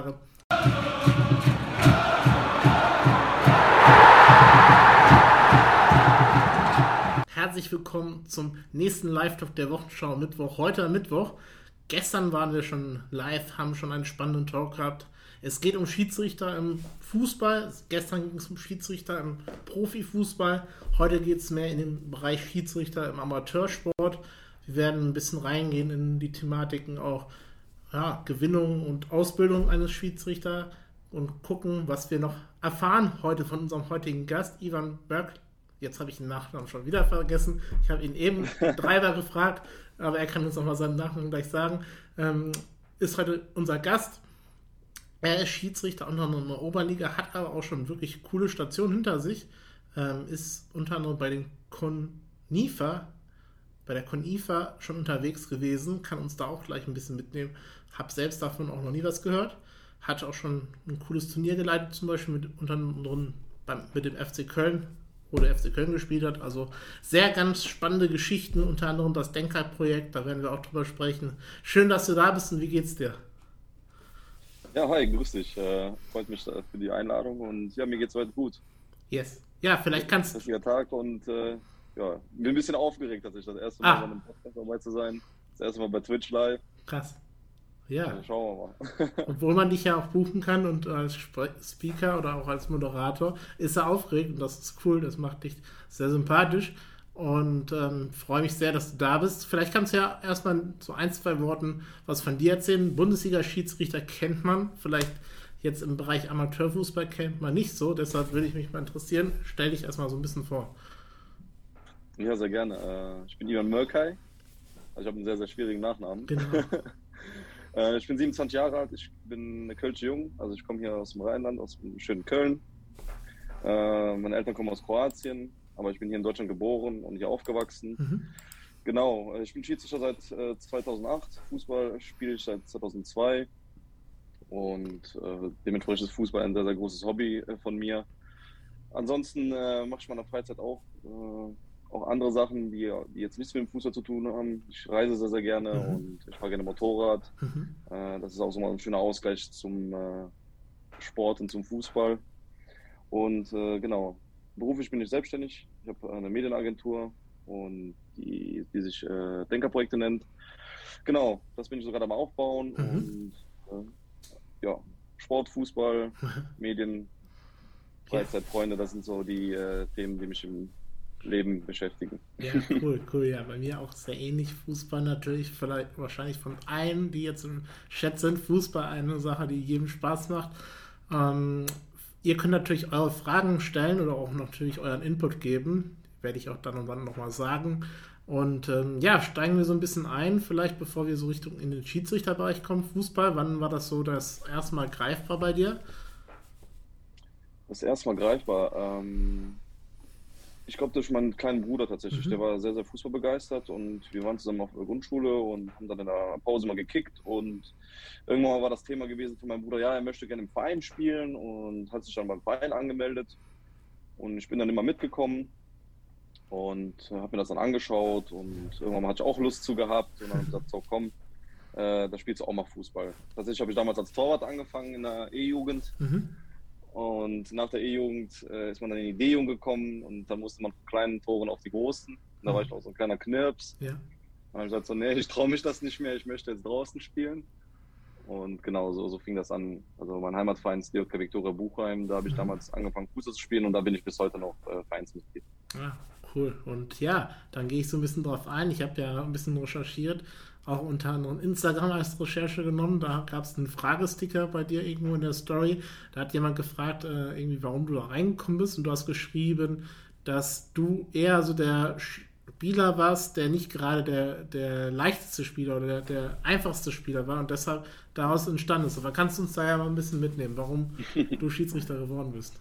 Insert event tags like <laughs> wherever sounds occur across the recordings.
Kommentare. Herzlich willkommen zum nächsten Live-Talk der Wochenschau Mittwoch. Heute Mittwoch. Gestern waren wir schon live, haben schon einen spannenden Talk gehabt. Es geht um Schiedsrichter im Fußball. Gestern ging es um Schiedsrichter im Profifußball. Heute geht es mehr in den Bereich Schiedsrichter im Amateursport. Wir werden ein bisschen reingehen in die Thematiken auch ja, Gewinnung und Ausbildung eines Schiedsrichters und gucken, was wir noch erfahren heute von unserem heutigen Gast, Ivan Berg. Jetzt habe ich den Nachnamen schon wieder vergessen. Ich habe ihn eben <laughs> dreimal gefragt, aber er kann uns nochmal seinen Nachnamen gleich sagen. Ähm, ist heute unser Gast. Er ist Schiedsrichter unter anderem in der Oberliga, hat aber auch schon wirklich coole Stationen hinter sich. Ähm, ist unter anderem bei den Conifa, bei der Conifa schon unterwegs gewesen, kann uns da auch gleich ein bisschen mitnehmen. Hab selbst davon auch noch nie was gehört. Hat auch schon ein cooles Turnier geleitet, zum Beispiel mit, unter anderem beim, mit dem FC Köln, wo der FC Köln gespielt hat. Also sehr ganz spannende Geschichten, unter anderem das Denker-Projekt, da werden wir auch drüber sprechen. Schön, dass du da bist und wie geht's dir? Ja, hi, grüß dich. Äh, freut mich für die Einladung und ja, mir geht's heute gut. Yes. Ja, vielleicht kannst du. Tag und äh, ja, bin ein bisschen aufgeregt, dass ich das erste Mal ah. bei einem Podcast dabei zu sein. Das erste Mal bei Twitch live. Krass. Ja. ja. Schauen wir mal. <laughs> Obwohl man dich ja auch buchen kann und als Speaker oder auch als Moderator ist er aufgeregt und das ist cool, das macht dich sehr sympathisch und ähm, freue mich sehr, dass du da bist. Vielleicht kannst du ja erstmal so ein, zwei Worten was von dir erzählen. Bundesliga-Schiedsrichter kennt man, vielleicht jetzt im Bereich Amateurfußball kennt man nicht so, deshalb würde ich mich mal interessieren. Stell dich erstmal so ein bisschen vor. Ja, sehr gerne. Äh, ich bin Ivan Mörkay. Also ich habe einen sehr, sehr schwierigen Nachnamen. Genau. <laughs> Äh, ich bin 27 Jahre alt, ich bin eine Kölsche Jung, also ich komme hier aus dem Rheinland, aus dem schönen Köln. Äh, meine Eltern kommen aus Kroatien, aber ich bin hier in Deutschland geboren und hier aufgewachsen. Mhm. Genau, äh, ich bin Schiedsrichter seit äh, 2008, Fußball spiele ich seit 2002 und äh, dementsprechend ist Fußball ein sehr, sehr großes Hobby äh, von mir. Ansonsten äh, mache ich in meiner Freizeit auch, auch andere Sachen, die, die jetzt nichts mit dem Fußball zu tun haben. Ich reise sehr, sehr gerne mhm. und ich fahre gerne Motorrad. Mhm. das ist auch so mal ein schöner Ausgleich zum Sport und zum Fußball. Und genau, beruflich bin ich selbstständig. Ich habe eine Medienagentur und die, die sich äh, Denkerprojekte nennt. Genau, das bin ich so gerade am Aufbauen mhm. und äh, ja, Sport, Fußball, Medien, Freizeit, Freunde, das sind so die äh, Themen, die mich im Leben beschäftigen. Ja, cool, <laughs> cool. Ja, bei mir auch sehr ähnlich. Fußball natürlich, vielleicht wahrscheinlich von allen, die jetzt im Chat sind. Fußball eine Sache, die jedem Spaß macht. Ähm, Ihr könnt natürlich eure Fragen stellen oder auch natürlich euren Input geben. Werde ich auch dann und wann nochmal sagen. Und ähm, ja, steigen wir so ein bisschen ein, vielleicht bevor wir so Richtung in den Schiedsrichterbereich kommen. Fußball, wann war das so das erste Mal greifbar bei dir? Das erste Mal greifbar. Ähm, ich glaube, durch meinen kleinen Bruder tatsächlich. Mhm. Der war sehr, sehr fußballbegeistert und wir waren zusammen auf der Grundschule und haben dann in der Pause mal gekickt. Und irgendwann war das Thema gewesen von meinem Bruder, ja, er möchte gerne im Verein spielen und hat sich dann beim Verein angemeldet. Und ich bin dann immer mitgekommen und habe mir das dann angeschaut und irgendwann hatte ich auch Lust zu gehabt und dann habe ich gesagt, so komm, äh, da spielst du auch mal Fußball. Tatsächlich habe ich damals als Torwart angefangen in der E-Jugend. Mhm. Und nach der E-Jugend äh, ist man dann in die D-Jugend gekommen und dann musste man von kleinen Toren auf die großen. Und da war ich auch so ein kleiner Knirps. Ja. Dann habe ich gesagt, so, nee, ich traue mich das nicht mehr, ich möchte jetzt draußen spielen. Und genau so, so fing das an. Also mein Heimatverein ist DJK Viktoria Buchheim. Da habe ich mhm. damals angefangen, Fußball zu spielen und da bin ich bis heute noch äh, Vereinsmitglied. Ah, cool. Und ja, dann gehe ich so ein bisschen drauf ein. Ich habe ja ein bisschen recherchiert auch unter anderem Instagram als Recherche genommen. Da gab es einen Fragesticker bei dir irgendwo in der Story. Da hat jemand gefragt, äh, irgendwie, warum du da reingekommen bist. Und du hast geschrieben, dass du eher so der Spieler warst, der nicht gerade der, der leichteste Spieler oder der, der einfachste Spieler war und deshalb daraus entstanden ist. Aber kannst du uns da ja mal ein bisschen mitnehmen, warum <laughs> du Schiedsrichter geworden bist?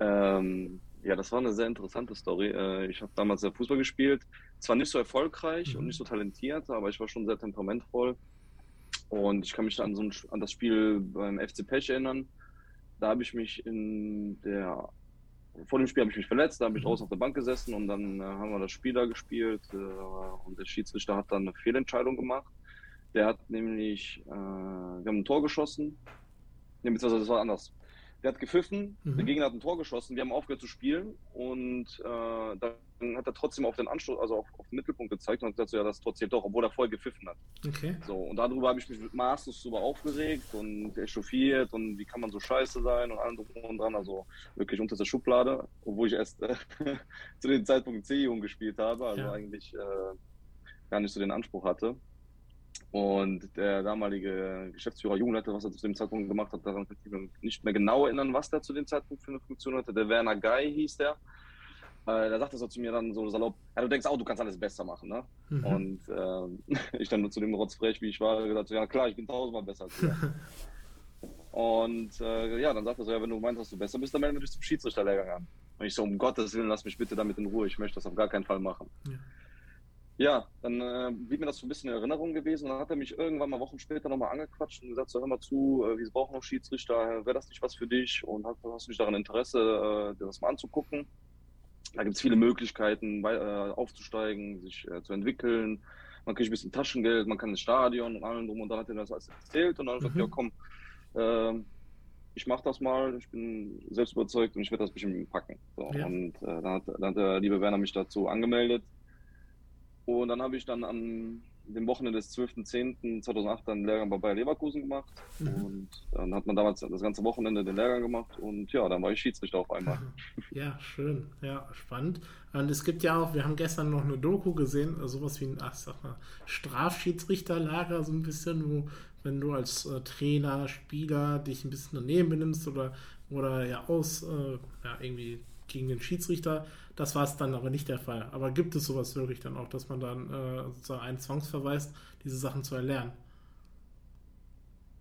Ähm, ja, das war eine sehr interessante Story. Äh, ich habe damals sehr Fußball gespielt. Zwar nicht so erfolgreich mhm. und nicht so talentiert, aber ich war schon sehr temperamentvoll. Und ich kann mich an, so ein, an das Spiel beim FC Pech erinnern. Da habe ich mich in der vor dem Spiel habe ich mich verletzt, da habe ich mhm. draußen auf der Bank gesessen und dann äh, haben wir das Spiel da gespielt äh, und der Schiedsrichter hat dann eine Fehlentscheidung gemacht. Der hat nämlich, äh, wir haben ein Tor geschossen. Nee, beziehungsweise das war anders. Der hat gepfiffen, mhm. der Gegner hat ein Tor geschossen, wir haben aufgehört zu spielen und äh, dann hat er trotzdem auf den Anstoß, also auf, auf, den Mittelpunkt gezeigt und hat gesagt, so, ja, das zählt doch, obwohl er vorher gepfiffen hat. Okay. So, und darüber habe ich mich maßlos drüber aufgeregt und echauffiert und wie kann man so scheiße sein und allem drum und dran, also wirklich unter der Schublade, obwohl ich erst äh, <laughs> zu dem Zeitpunkt C-Jugend gespielt habe, also ja. eigentlich äh, gar nicht so den Anspruch hatte. Und der damalige Geschäftsführer Jugendleiter, was er zu dem Zeitpunkt gemacht hat, daran kann ich mich nicht mehr genau erinnern, was der zu dem Zeitpunkt für eine Funktion hatte. Der Werner Guy hieß der. Äh, da sagte so zu mir dann so salopp, ja, du denkst auch, du kannst alles besser machen, ne? Mhm. Und äh, <laughs> ich dann zu dem Rotzfrech, wie ich war, gesagt, ja klar, ich bin tausendmal besser als du. <laughs> Und äh, ja, dann sagte er so, ja, wenn du meinst, dass du besser bist, dann melde dich zum Schiedsrichterlehrgang an. Und ich so, um Gottes Willen, lass mich bitte damit in Ruhe, ich möchte das auf gar keinen Fall machen. Ja. Ja, dann äh, blieb mir das so ein bisschen in Erinnerung gewesen. Dann hat er mich irgendwann mal Wochen später nochmal angequatscht und gesagt, so hör mal zu, äh, wir brauchen noch Schiedsrichter, wäre das nicht was für dich? Und hast, hast du nicht daran Interesse, äh, dir das mal anzugucken? Da gibt es viele Möglichkeiten, äh, aufzusteigen, sich äh, zu entwickeln. Man kriegt ein bisschen Taschengeld, man kann ins Stadion und allem drum. Und dann hat er das alles erzählt und dann hat er mhm. gesagt, ja komm, äh, ich mache das mal, ich bin selbst überzeugt und ich werde das bestimmt packen. So, ja. Und äh, dann, hat, dann hat der liebe Werner mich dazu angemeldet. Und dann habe ich dann an dem Wochenende des 12.10.2008 dann einen Lehrgang bei Bayer Leverkusen gemacht. Mhm. Und dann hat man damals das ganze Wochenende den Lehrgang gemacht und ja, dann war ich Schiedsrichter auf einmal. Ja, schön. Ja, spannend. Und es gibt ja auch, wir haben gestern noch eine Doku gesehen, also sowas wie ein, ach, sag mal, Strafschiedsrichterlager, so ein bisschen, wo, wenn du als äh, Trainer, Spieler dich ein bisschen daneben benimmst oder, oder ja aus, äh, ja, irgendwie gegen den Schiedsrichter, das war es dann aber nicht der Fall. Aber gibt es sowas wirklich dann auch, dass man dann äh, sozusagen einen zwangsverweist, diese Sachen zu erlernen?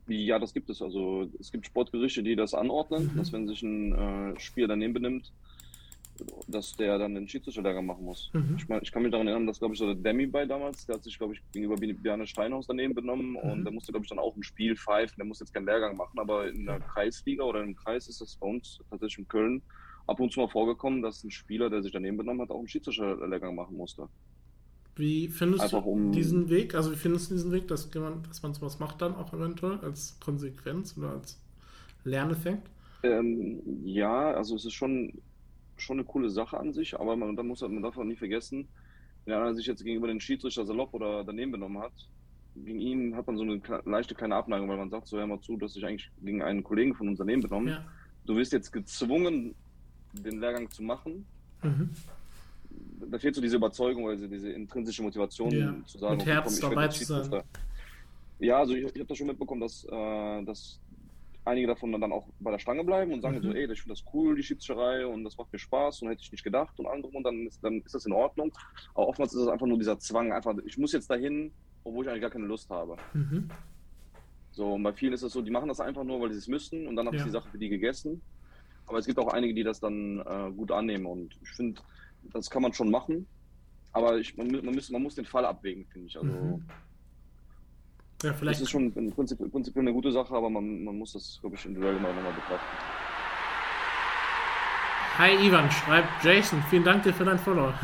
Ja, das gibt es. Also es gibt Sportgerichte, die das anordnen, mhm. dass wenn sich ein äh, Spieler daneben benimmt, dass der dann den Schiedsrichterlager machen muss. Mhm. Ich, mein, ich kann mich daran erinnern, dass, glaube ich, so der Demi bei damals, der hat sich, glaube ich, gegenüber Bjarne Steinhaus daneben benommen mhm. und der musste, glaube ich, dann auch ein Spiel pfeifen. Der muss jetzt keinen Lehrgang machen, aber in der Kreisliga oder im Kreis ist das bei uns tatsächlich in Köln ab und zu mal vorgekommen, dass ein Spieler, der sich daneben benommen hat, auch einen Schiedsrichterlehrgang machen musste. Wie findest Einfach du um diesen Weg? Also wie findest du diesen Weg, dass man, dass man sowas macht dann auch eventuell als Konsequenz oder als Lerneffekt? Ähm, ja, also es ist schon, schon eine coole Sache an sich, aber man, man, muss, man darf auch nie vergessen, wenn einer sich jetzt gegenüber den Schiedsrichter salopp oder daneben benommen hat, gegen ihn hat man so eine leichte kleine Abneigung, weil man sagt so, hör mal zu, dass sich eigentlich gegen einen Kollegen von uns daneben benommen. Ja. Du wirst jetzt gezwungen, den Lehrgang zu machen. Mhm. Da fehlt so diese Überzeugung, also diese intrinsische Motivation ja. zu sagen, Mit Herz komm, dabei zu sein. Ja, also ich, ich habe das schon mitbekommen, dass, äh, dass einige davon dann auch bei der Stange bleiben und sagen mhm. so, ey, ich finde das cool, die Schiedsrichterei und das macht mir Spaß und hätte ich nicht gedacht und andere und dann ist, dann ist das in Ordnung. Aber oftmals ist es einfach nur dieser Zwang, einfach, ich muss jetzt dahin, obwohl ich eigentlich gar keine Lust habe. Mhm. So, und bei vielen ist es so, die machen das einfach nur, weil sie es müssen und dann ja. ist die Sache für die gegessen. Aber es gibt auch einige, die das dann äh, gut annehmen und ich finde, das kann man schon machen. Aber ich, man, man, muss, man muss den Fall abwägen, finde ich. Also, mhm. ja, vielleicht. Das ist schon im Prinzip, im Prinzip eine gute Sache, aber man, man muss das, glaube ich, individuell mal nochmal betrachten. Hi Ivan, schreibt Jason, vielen Dank dir für dein Follow. <laughs>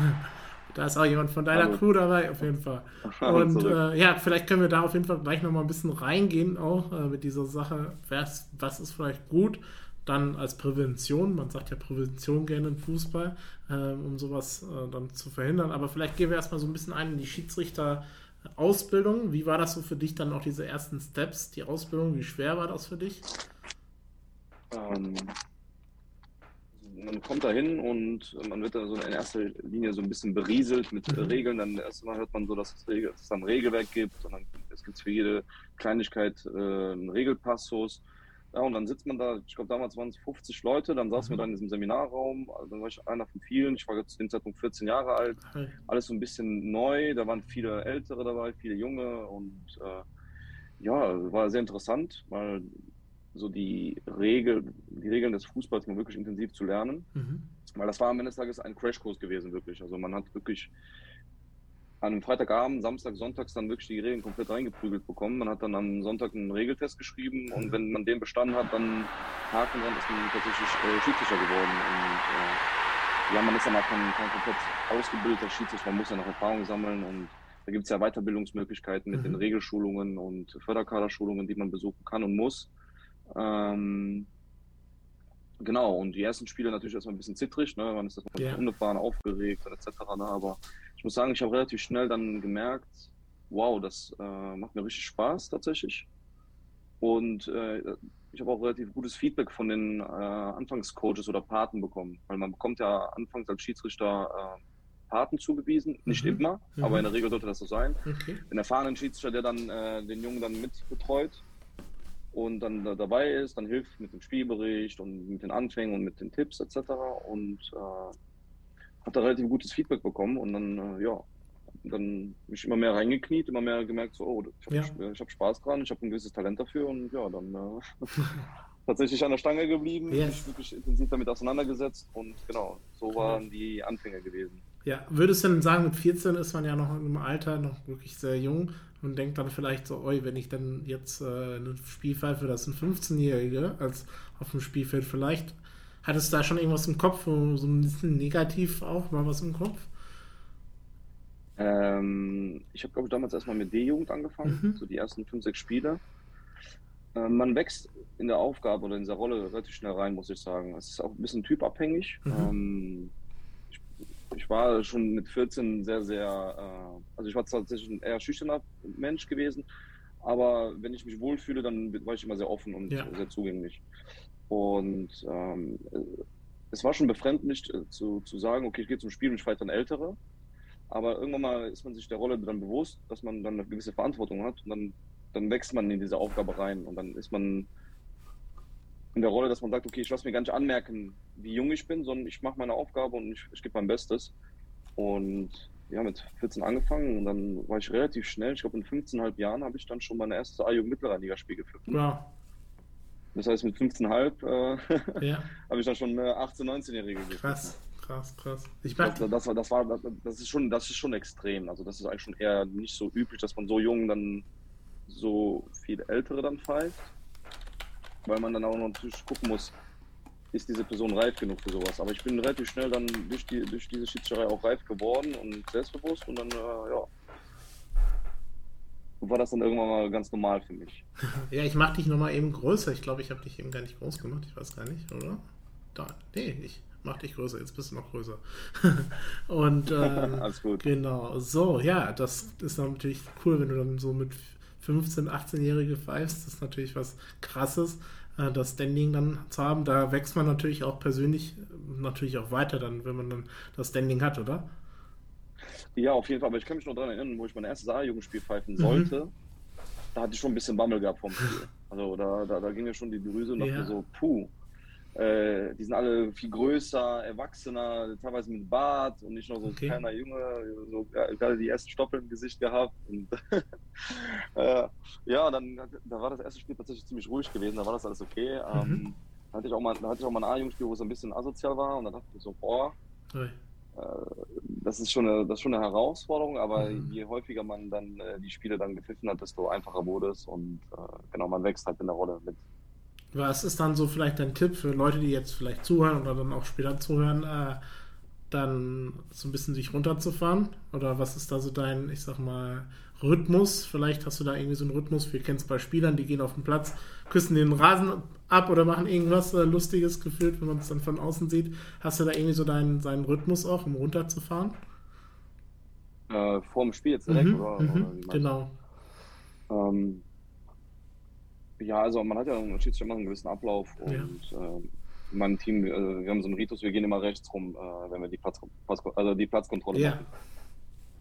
Da ist auch jemand von deiner Hallo. Crew dabei, auf jeden Fall. <laughs> Und äh, ja, vielleicht können wir da auf jeden Fall gleich nochmal ein bisschen reingehen, auch äh, mit dieser Sache. Was, was ist vielleicht gut, dann als Prävention, man sagt ja Prävention gerne im Fußball, äh, um sowas äh, dann zu verhindern. Aber vielleicht gehen wir erstmal so ein bisschen ein in die Schiedsrichter-Ausbildung. Wie war das so für dich dann auch diese ersten Steps, die Ausbildung? Wie schwer war das für dich? Ähm, man kommt da hin und man wird da so in erster Linie so ein bisschen berieselt mit mhm. Regeln. Dann erstmal hört man so, dass es, Regel, dass es ein Regelwerk gibt und dann es gibt für jede Kleinigkeit äh, einen Regelpassus. Ja, und dann sitzt man da, ich glaube damals waren es 50 Leute, dann saßen mhm. wir da in diesem Seminarraum, also dann war ich einer von vielen, ich war zu dem Zeitpunkt 14 Jahre alt, mhm. alles so ein bisschen neu, da waren viele Ältere dabei, viele Junge. Und äh, ja, war sehr interessant, mal so die, Regel, die Regeln des Fußballs mal wirklich intensiv zu lernen, mhm. weil das war am Ende des Tages ein Crashkurs gewesen, wirklich, also man hat wirklich an einem Freitagabend, Samstag, Sonntags dann wirklich die Regeln komplett reingeprügelt bekommen. Man hat dann am Sonntag einen Regeltest geschrieben und wenn man den bestanden hat, dann Haken dran, ist man tatsächlich äh, Schiedsrichter geworden. Und äh, ja, man ist dann auch kein, kein komplett ausgebildeter Schiedsrichter, man muss ja noch Erfahrung sammeln und da gibt es ja Weiterbildungsmöglichkeiten mit mhm. den Regelschulungen und Förderkaderschulungen, die man besuchen kann und muss. Ähm, genau, und die ersten Spiele natürlich erstmal ein bisschen zittrig, ne? man ist das yeah. Runde fahren, aufgeregt und etc. Ne? Aber ich muss sagen, ich habe relativ schnell dann gemerkt, wow, das äh, macht mir richtig Spaß tatsächlich. Und äh, ich habe auch relativ gutes Feedback von den äh, Anfangscoaches oder Paten bekommen, weil man bekommt ja anfangs als Schiedsrichter äh, Paten zugewiesen, nicht mhm. immer, mhm. aber in der Regel sollte das so sein. Okay. Ein erfahrenen Schiedsrichter, der dann äh, den Jungen dann mit betreut und dann da dabei ist, dann hilft mit dem Spielbericht und mit den Anfängen und mit den Tipps etc. Und äh, hat da relativ gutes Feedback bekommen und dann, äh, ja, dann mich immer mehr reingekniet, immer mehr gemerkt, so, oh, ich habe ja. hab Spaß dran, ich habe ein gewisses Talent dafür und ja, dann äh, <laughs> tatsächlich an der Stange geblieben, yes. mich wirklich intensiv damit auseinandergesetzt und genau, so waren die Anfänge gewesen. Ja, würdest du denn sagen, mit 14 ist man ja noch im Alter noch wirklich sehr jung und denkt dann vielleicht so, oi, wenn ich dann jetzt äh, ein Spiel pfeife, das sind 15-Jährige als auf dem Spielfeld, vielleicht hat es da schon irgendwas im Kopf, so ein bisschen negativ auch mal was im Kopf? Ähm, ich habe, glaube ich, damals erstmal mit D-Jugend angefangen, mhm. so die ersten fünf, sechs Spiele. Ähm, man wächst in der Aufgabe oder in dieser Rolle relativ schnell rein, muss ich sagen. Es ist auch ein bisschen typabhängig. Mhm. Ähm, ich war schon mit 14 sehr, sehr, äh, also ich war tatsächlich ein eher schüchterner Mensch gewesen, aber wenn ich mich wohlfühle, dann war ich immer sehr offen und ja. sehr zugänglich. Und ähm, es war schon befremdlich äh, zu, zu sagen, okay, ich gehe zum Spiel und ich fahre dann Ältere, aber irgendwann mal ist man sich der Rolle dann bewusst, dass man dann eine gewisse Verantwortung hat und dann, dann wächst man in diese Aufgabe rein und dann ist man in der Rolle, dass man sagt, okay, ich lasse mir gar nicht anmerken, wie jung ich bin, sondern ich mache meine Aufgabe und ich, ich gebe mein Bestes. Und ja, mit 14 angefangen und dann war ich relativ schnell, ich glaube in 15,5 Jahren habe ich dann schon meine erste A-Jugend Mittlerer Ligaspiel geführt. Ja. Das heißt, mit 15,5 äh, <laughs> ja. habe ich dann schon eine 18-, 19-Jährige geführt. Krass, krass, krass. Ich das, das, war, das, war, das, ist schon, das ist schon extrem. Also das ist eigentlich schon eher nicht so üblich, dass man so jung dann so viel Ältere dann pfeift weil man dann auch noch natürlich gucken muss, ist diese Person reif genug für sowas. Aber ich bin relativ schnell dann durch, die, durch diese Schiedsrichterei auch reif geworden und selbstbewusst und dann, äh, ja, war das dann irgendwann mal ganz normal für mich. <laughs> ja, ich mach dich nochmal eben größer. Ich glaube, ich habe dich eben gar nicht groß gemacht. Ich weiß gar nicht, oder? Da, nee, ich mach dich größer. Jetzt bist du noch größer. <laughs> und <laughs> ähm, Alles gut. Genau. So, ja, das ist natürlich cool, wenn du dann so mit 15-, 18-Jährige pfeifst. Das ist natürlich was Krasses, äh, das Standing dann zu haben. Da wächst man natürlich auch persönlich natürlich auch weiter dann, wenn man dann das Standing hat, oder? Ja, auf jeden Fall. Aber ich kann mich noch daran erinnern, wo ich mein erstes A-Jugendspiel pfeifen sollte. Mhm. Da hatte ich schon ein bisschen Bammel gehabt vom Spiel. Also da, da, da ging ja schon die Drüse und ja. dachte so, puh, äh, die sind alle viel größer, erwachsener, teilweise mit Bart und nicht nur so okay. ein kleiner Junge, so ja, gerade die ersten Stoppel im Gesicht gehabt. Und, <laughs> äh, ja, dann da war das erste Spiel tatsächlich ziemlich ruhig gewesen, da war das alles okay. Ähm, mhm. da hatte ich auch mal, da hatte ich auch mal ein A-Jugendspiel, wo es ein bisschen asozial war und dann dachte ich so, boah, äh, das ist schon eine, das ist schon eine Herausforderung, aber mhm. je häufiger man dann äh, die Spiele dann gepfiffen hat, desto einfacher wurde es und äh, genau, man wächst halt in der Rolle mit. Was ist dann so vielleicht dein Tipp für Leute, die jetzt vielleicht zuhören oder dann auch später zuhören, äh, dann so ein bisschen sich runterzufahren? Oder was ist da so dein, ich sag mal, Rhythmus? Vielleicht hast du da irgendwie so einen Rhythmus. Wir kennen es bei Spielern, die gehen auf den Platz, küssen den Rasen ab oder machen irgendwas äh, Lustiges gefühlt, wenn man es dann von außen sieht. Hast du da irgendwie so deinen, seinen Rhythmus auch, um runterzufahren? Äh, vor dem Spiel jetzt direkt, mhm, oder, mhm, oder Genau. Ähm, ja, also man hat ja einen Schiedsrichter immer einen gewissen Ablauf und ja. äh, mein Team, also wir haben so einen Ritus, wir gehen immer rechts rum, äh, wenn wir die, Platz, also die Platzkontrolle ja. machen.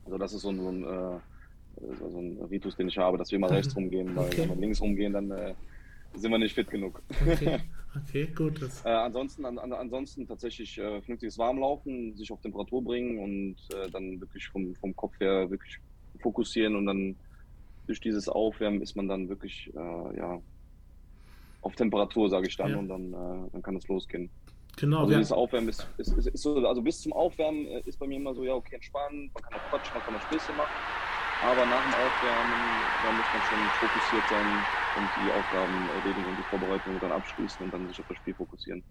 Also das ist so ein, so ein, äh, so ein, Ritus, den ich habe, dass wir immer rechts <laughs> rumgehen, weil okay. wenn wir links rumgehen, dann äh, sind wir nicht fit genug. Okay, <laughs> okay gut. Äh, ansonsten, an, ansonsten tatsächlich äh, vernünftiges Warmlaufen, sich auf Temperatur bringen und dann wirklich vom, vom Kopf her wirklich fokussieren und dann durch dieses Aufwärmen ist man dann wirklich äh, ja, auf Temperatur, sage ich dann, ja. und dann, äh, dann kann es losgehen. Genau. Also dieses Aufwärmen ist, ist, ist, ist, so, also bis zum Aufwärmen äh, ist bei mir immer so, ja, okay, entspannen, man kann auch quatschen, man kann auch Späße machen, aber nach dem Aufwärmen, da muss man schon fokussiert sein und die Aufgaben erledigen und die Vorbereitung dann abschließen und dann sich auf das Spiel fokussieren.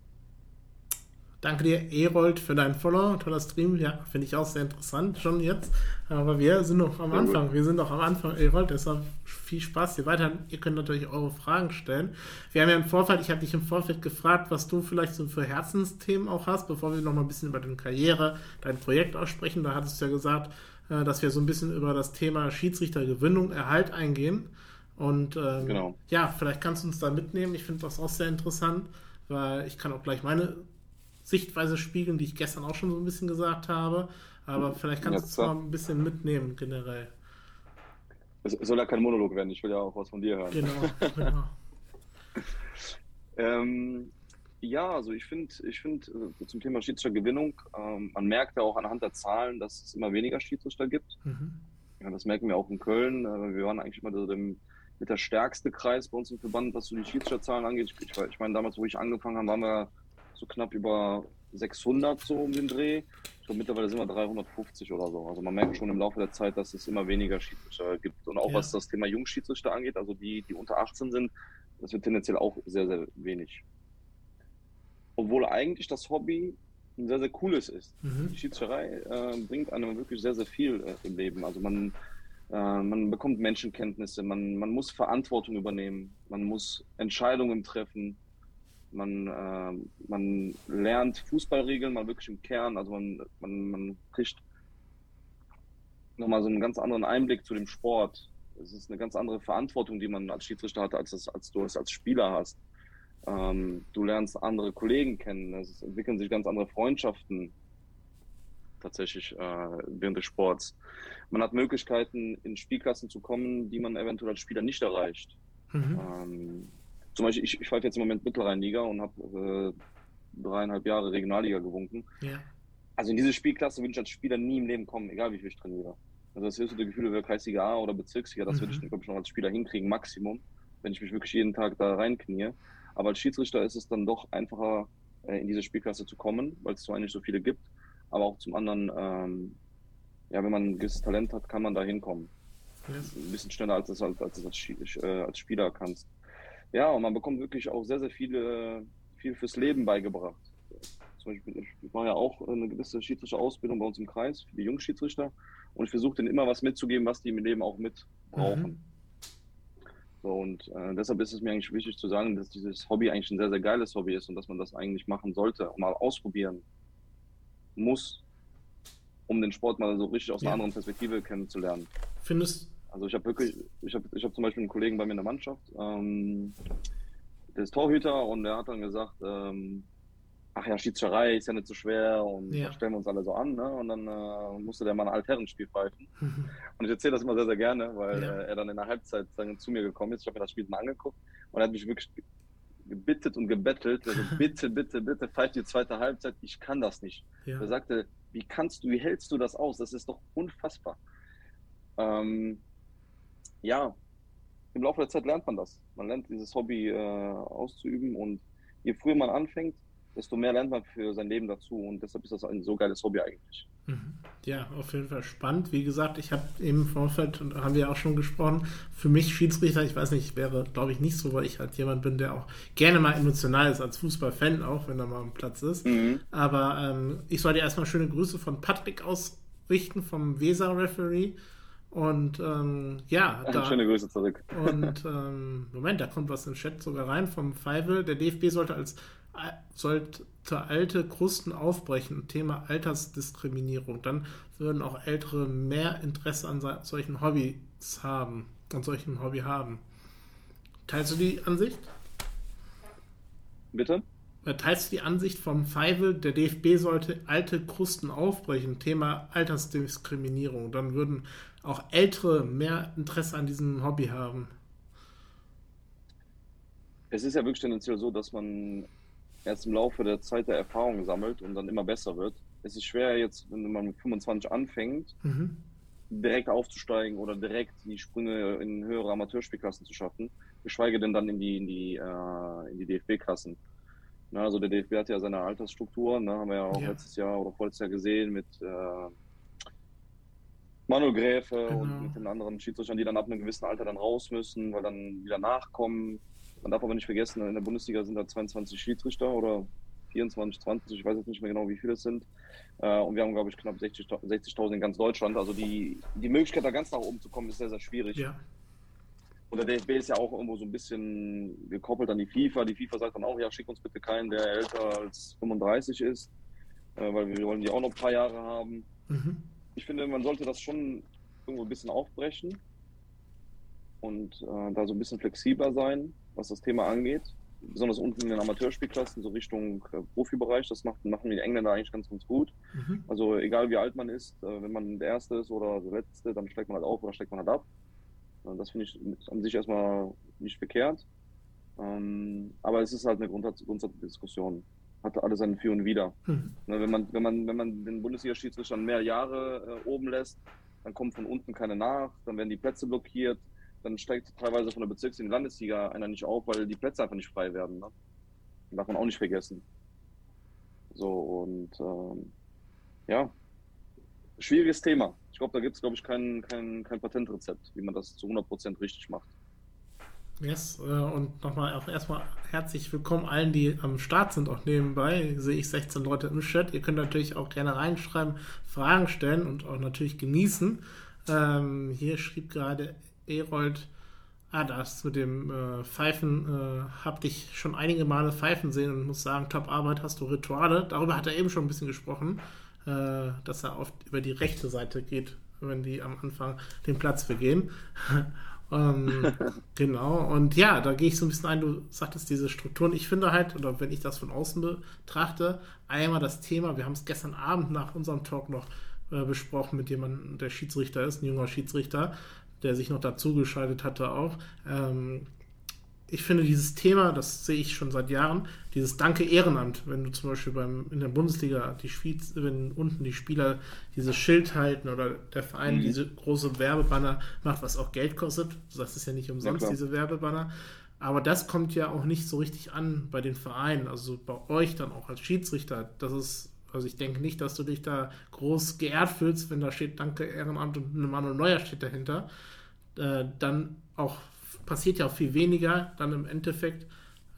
danke dir, Erold, für deinen Follow. Toller Stream. Ja, finde ich auch sehr interessant schon jetzt. Aber wir sind noch am Anfang. Wir sind noch am Anfang, Erold. Deshalb viel Spaß hier weiter. Ihr könnt natürlich eure Fragen stellen. Wir haben ja im Vorfeld, ich habe dich im Vorfeld gefragt, was du vielleicht so für Herzensthemen auch hast, bevor wir noch mal ein bisschen über deine Karriere, dein Projekt aussprechen. Da hattest du ja gesagt, äh, dass wir so ein bisschen über das Thema Schiedsrichtergewinnung, Erhalt eingehen. Und ähm, genau. ja, vielleicht kannst du uns da mitnehmen. Ich finde das auch sehr interessant, weil ich kann auch gleich meine Sichtweise spiegeln, die ich gestern auch schon so ein bisschen gesagt habe. Aber vielleicht kannst ja, du es mal ein bisschen mitnehmen generell. Es soll ja kein Monolog werden, ich will ja auch was von dir hören. Genau, <laughs> genau. ähm, ja, also ich finde, ich finde äh, zum Thema Schiedsrichtergewinnung, ähm, man merkt ja auch anhand der Zahlen, dass es immer weniger Schiedsrichter gibt. Mhm. Ja, das merken wir auch in Köln. Äh, wir waren eigentlich immer so dem, mit der stärkste Kreis bei uns im Verband, was so die Schiedsrichterzahlen angeht. Ich, ich meine, damals, wo ich angefangen habe, waren wir so knapp über 600 so um den Dreh. Ich glaube, mittlerweile sind wir 350 oder so. Also man merkt schon im Laufe der Zeit, dass es immer weniger Schiedsrichter gibt. Und auch ja. was das Thema Jungschiedsrichter angeht, also die, die unter 18 sind, das wird tendenziell auch sehr, sehr wenig obwohl eigentlich das Hobby ein sehr, sehr cooles ist. Mhm. Die Schiedsrichterei äh, bringt einem wirklich sehr, sehr viel äh, im Leben. Also man, äh, man bekommt Menschenkenntnisse, man, man muss Verantwortung übernehmen, man muss Entscheidungen treffen, man, äh, man lernt Fußballregeln mal wirklich im Kern, also man, man, man kriegt nochmal so einen ganz anderen Einblick zu dem Sport. Es ist eine ganz andere Verantwortung, die man als Schiedsrichter hat, als, das, als du es als Spieler hast. Ähm, du lernst andere Kollegen kennen, es entwickeln sich ganz andere Freundschaften tatsächlich äh, während des Sports. Man hat Möglichkeiten, in Spielklassen zu kommen, die man eventuell als Spieler nicht erreicht. Mhm. Ähm, zum Beispiel, ich, ich pfeife jetzt im Moment Mittelrheinliga und habe äh, dreieinhalb Jahre Regionalliga gewunken. Ja. Also in diese Spielklasse würde ich als Spieler nie im Leben kommen, egal wie viel ich trainiere. Also das höchste der Gefühle wäre Kreisliga A oder Bezirksliga, das mhm. würde ich, glaube ich, noch als Spieler hinkriegen, Maximum, wenn ich mich wirklich jeden Tag da reinknie. Aber als Schiedsrichter ist es dann doch einfacher, äh, in diese Spielklasse zu kommen, weil es zwar nicht so viele gibt, aber auch zum anderen, ähm, ja, wenn man ein gewisses Talent hat, kann man da hinkommen. Ja. Ein bisschen schneller, als es als, als, als, äh, als Spieler kannst. Ja, und man bekommt wirklich auch sehr, sehr viele, viel fürs Leben beigebracht. Zum Beispiel, ich mache ja auch eine gewisse Schiedsrichter-Ausbildung bei uns im Kreis für die Jungschiedsrichter und ich versuche denen immer was mitzugeben, was die im Leben auch mit brauchen. Mhm. So, und äh, deshalb ist es mir eigentlich wichtig zu sagen, dass dieses Hobby eigentlich ein sehr, sehr geiles Hobby ist und dass man das eigentlich machen sollte mal ausprobieren muss, um den Sport mal so richtig aus ja. einer anderen Perspektive kennenzulernen. Findest Also ich habe wirklich, ich habe ich hab zum Beispiel einen Kollegen bei mir in der Mannschaft, ähm, der ist Torhüter und der hat dann gesagt, ähm, ach ja, Schiedscherei ist ja nicht so schwer und ja. stellen wir uns alle so an. Ne? Und dann äh, musste der mal ein Altherrenspiel pfeifen. und ich erzähle das immer sehr, sehr gerne, weil ja. äh, er dann in der Halbzeit dann zu mir gekommen ist. Ich habe mir das Spiel mal angeguckt und er hat mich wirklich gebittet und gebettelt. Also <laughs> bitte, bitte, bitte, pfeift die zweite Halbzeit. Ich kann das nicht. Ja. Er sagte, wie kannst du, wie hältst du das aus? Das ist doch unfassbar. Ähm, ja, im Laufe der Zeit lernt man das. Man lernt dieses Hobby äh, auszuüben und je früher man anfängt, desto mehr lernt man für sein Leben dazu und deshalb ist das ein so geiles Hobby eigentlich. Mhm. Ja, auf jeden Fall spannend. Wie gesagt, ich habe im Vorfeld, und haben wir auch schon gesprochen, für mich Schiedsrichter, ich weiß nicht, wäre, glaube ich, nicht so, weil ich halt jemand bin, der auch gerne mal emotional ist als Fußballfan, auch wenn er mal am Platz ist. Mhm. Aber ähm, ich soll dir erstmal schöne Grüße von Patrick ausrichten, vom Weser-Referee. Und ähm, ja, <laughs> da, schöne Grüße zurück. Und ähm, Moment, da kommt was im Chat sogar rein vom Feivel. Der DFB sollte als sollte alte Krusten aufbrechen, Thema Altersdiskriminierung, dann würden auch Ältere mehr Interesse an solchen Hobbys haben, an solchen Hobby haben. Teilst du die Ansicht? Bitte? Teilst du die Ansicht vom Feivel, der DFB sollte alte Krusten aufbrechen, Thema Altersdiskriminierung, dann würden auch Ältere mehr Interesse an diesem Hobby haben? Es ist ja wirklich tendenziell so, dass man erst im Laufe der Zeit der Erfahrung sammelt und dann immer besser wird. Es ist schwer jetzt, wenn man mit 25 anfängt, mhm. direkt aufzusteigen oder direkt die Sprünge in höhere Amateurspielklassen zu schaffen, geschweige denn dann in die, in die, äh, in die DFB-Klassen. also der DFB hat ja seine Altersstruktur, ne, haben wir ja auch ja. letztes Jahr oder vorletztes Jahr gesehen mit äh, Manuel Gräfe genau. und mit den anderen Schiedsrichtern, die dann ab einem gewissen Alter dann raus müssen, weil dann wieder nachkommen. Man darf aber nicht vergessen, in der Bundesliga sind da 22 Schiedsrichter oder 24, 20, ich weiß jetzt nicht mehr genau, wie viele es sind. Äh, und wir haben, glaube ich, knapp 60.000 60 in ganz Deutschland. Also die, die Möglichkeit, da ganz nach oben zu kommen, ist sehr, sehr schwierig. Ja. Und der DFB ist ja auch irgendwo so ein bisschen gekoppelt an die FIFA. Die FIFA sagt dann auch, ja, schick uns bitte keinen, der älter als 35 ist, äh, weil wir wollen die auch noch ein paar Jahre haben. Mhm. Ich finde, man sollte das schon irgendwo ein bisschen aufbrechen und äh, da so ein bisschen flexibler sein, was das Thema angeht. Besonders unten in den Amateurspielklassen, so Richtung äh, Profibereich, das macht, machen die Engländer eigentlich ganz, ganz gut. Mhm. Also egal wie alt man ist, äh, wenn man der Erste ist oder der Letzte, dann steigt man halt auf oder steigt man halt ab. Äh, das finde ich an sich erstmal nicht verkehrt. Ähm, aber es ist halt eine Grundsatzdiskussion. Hat alles seinen Für und Wider. Mhm. Ne, wenn, man, wenn, man, wenn man den Bundesliga-Schiedsrichter mehr Jahre äh, oben lässt, dann kommt von unten keine nach, dann werden die Plätze blockiert, dann steigt teilweise von der Bezirks- in die Landesliga einer nicht auf, weil die Plätze einfach nicht frei werden. Ne? Darf man auch nicht vergessen. So, und ähm, ja, schwieriges Thema. Ich glaube, da gibt es, glaube ich, kein, kein, kein Patentrezept, wie man das zu 100% richtig macht. Yes, äh, und nochmal auch erstmal herzlich willkommen allen, die am Start sind, auch nebenbei. Sehe ich 16 Leute im Chat. Ihr könnt natürlich auch gerne reinschreiben, Fragen stellen und auch natürlich genießen. Ähm, hier schrieb gerade Erold, ah, das mit dem äh, Pfeifen, äh, hab dich schon einige Male pfeifen sehen und muss sagen, top Arbeit, hast du Rituale. Darüber hat er eben schon ein bisschen gesprochen, äh, dass er oft über die rechte Seite geht, wenn die am Anfang den Platz begehen. <laughs> ähm, <laughs> genau, und ja, da gehe ich so ein bisschen ein, du sagtest diese Strukturen. Ich finde halt, oder wenn ich das von außen betrachte, einmal das Thema, wir haben es gestern Abend nach unserem Talk noch äh, besprochen mit jemandem, der Schiedsrichter ist, ein junger Schiedsrichter, der sich noch dazugeschaltet hatte auch. Ähm, ich finde dieses Thema, das sehe ich schon seit Jahren, dieses Danke Ehrenamt, wenn du zum Beispiel beim, in der Bundesliga die Spiels, wenn unten die Spieler dieses Schild halten oder der Verein mhm. diese große Werbebanner macht, was auch Geld kostet, das ist ja nicht umsonst, ja, diese Werbebanner. Aber das kommt ja auch nicht so richtig an bei den Vereinen, also bei euch dann auch als Schiedsrichter. Das ist, also ich denke nicht, dass du dich da groß geehrt fühlst, wenn da steht Danke Ehrenamt und eine Manuel Neuer steht dahinter äh, dann auch passiert ja auch viel weniger dann im Endeffekt.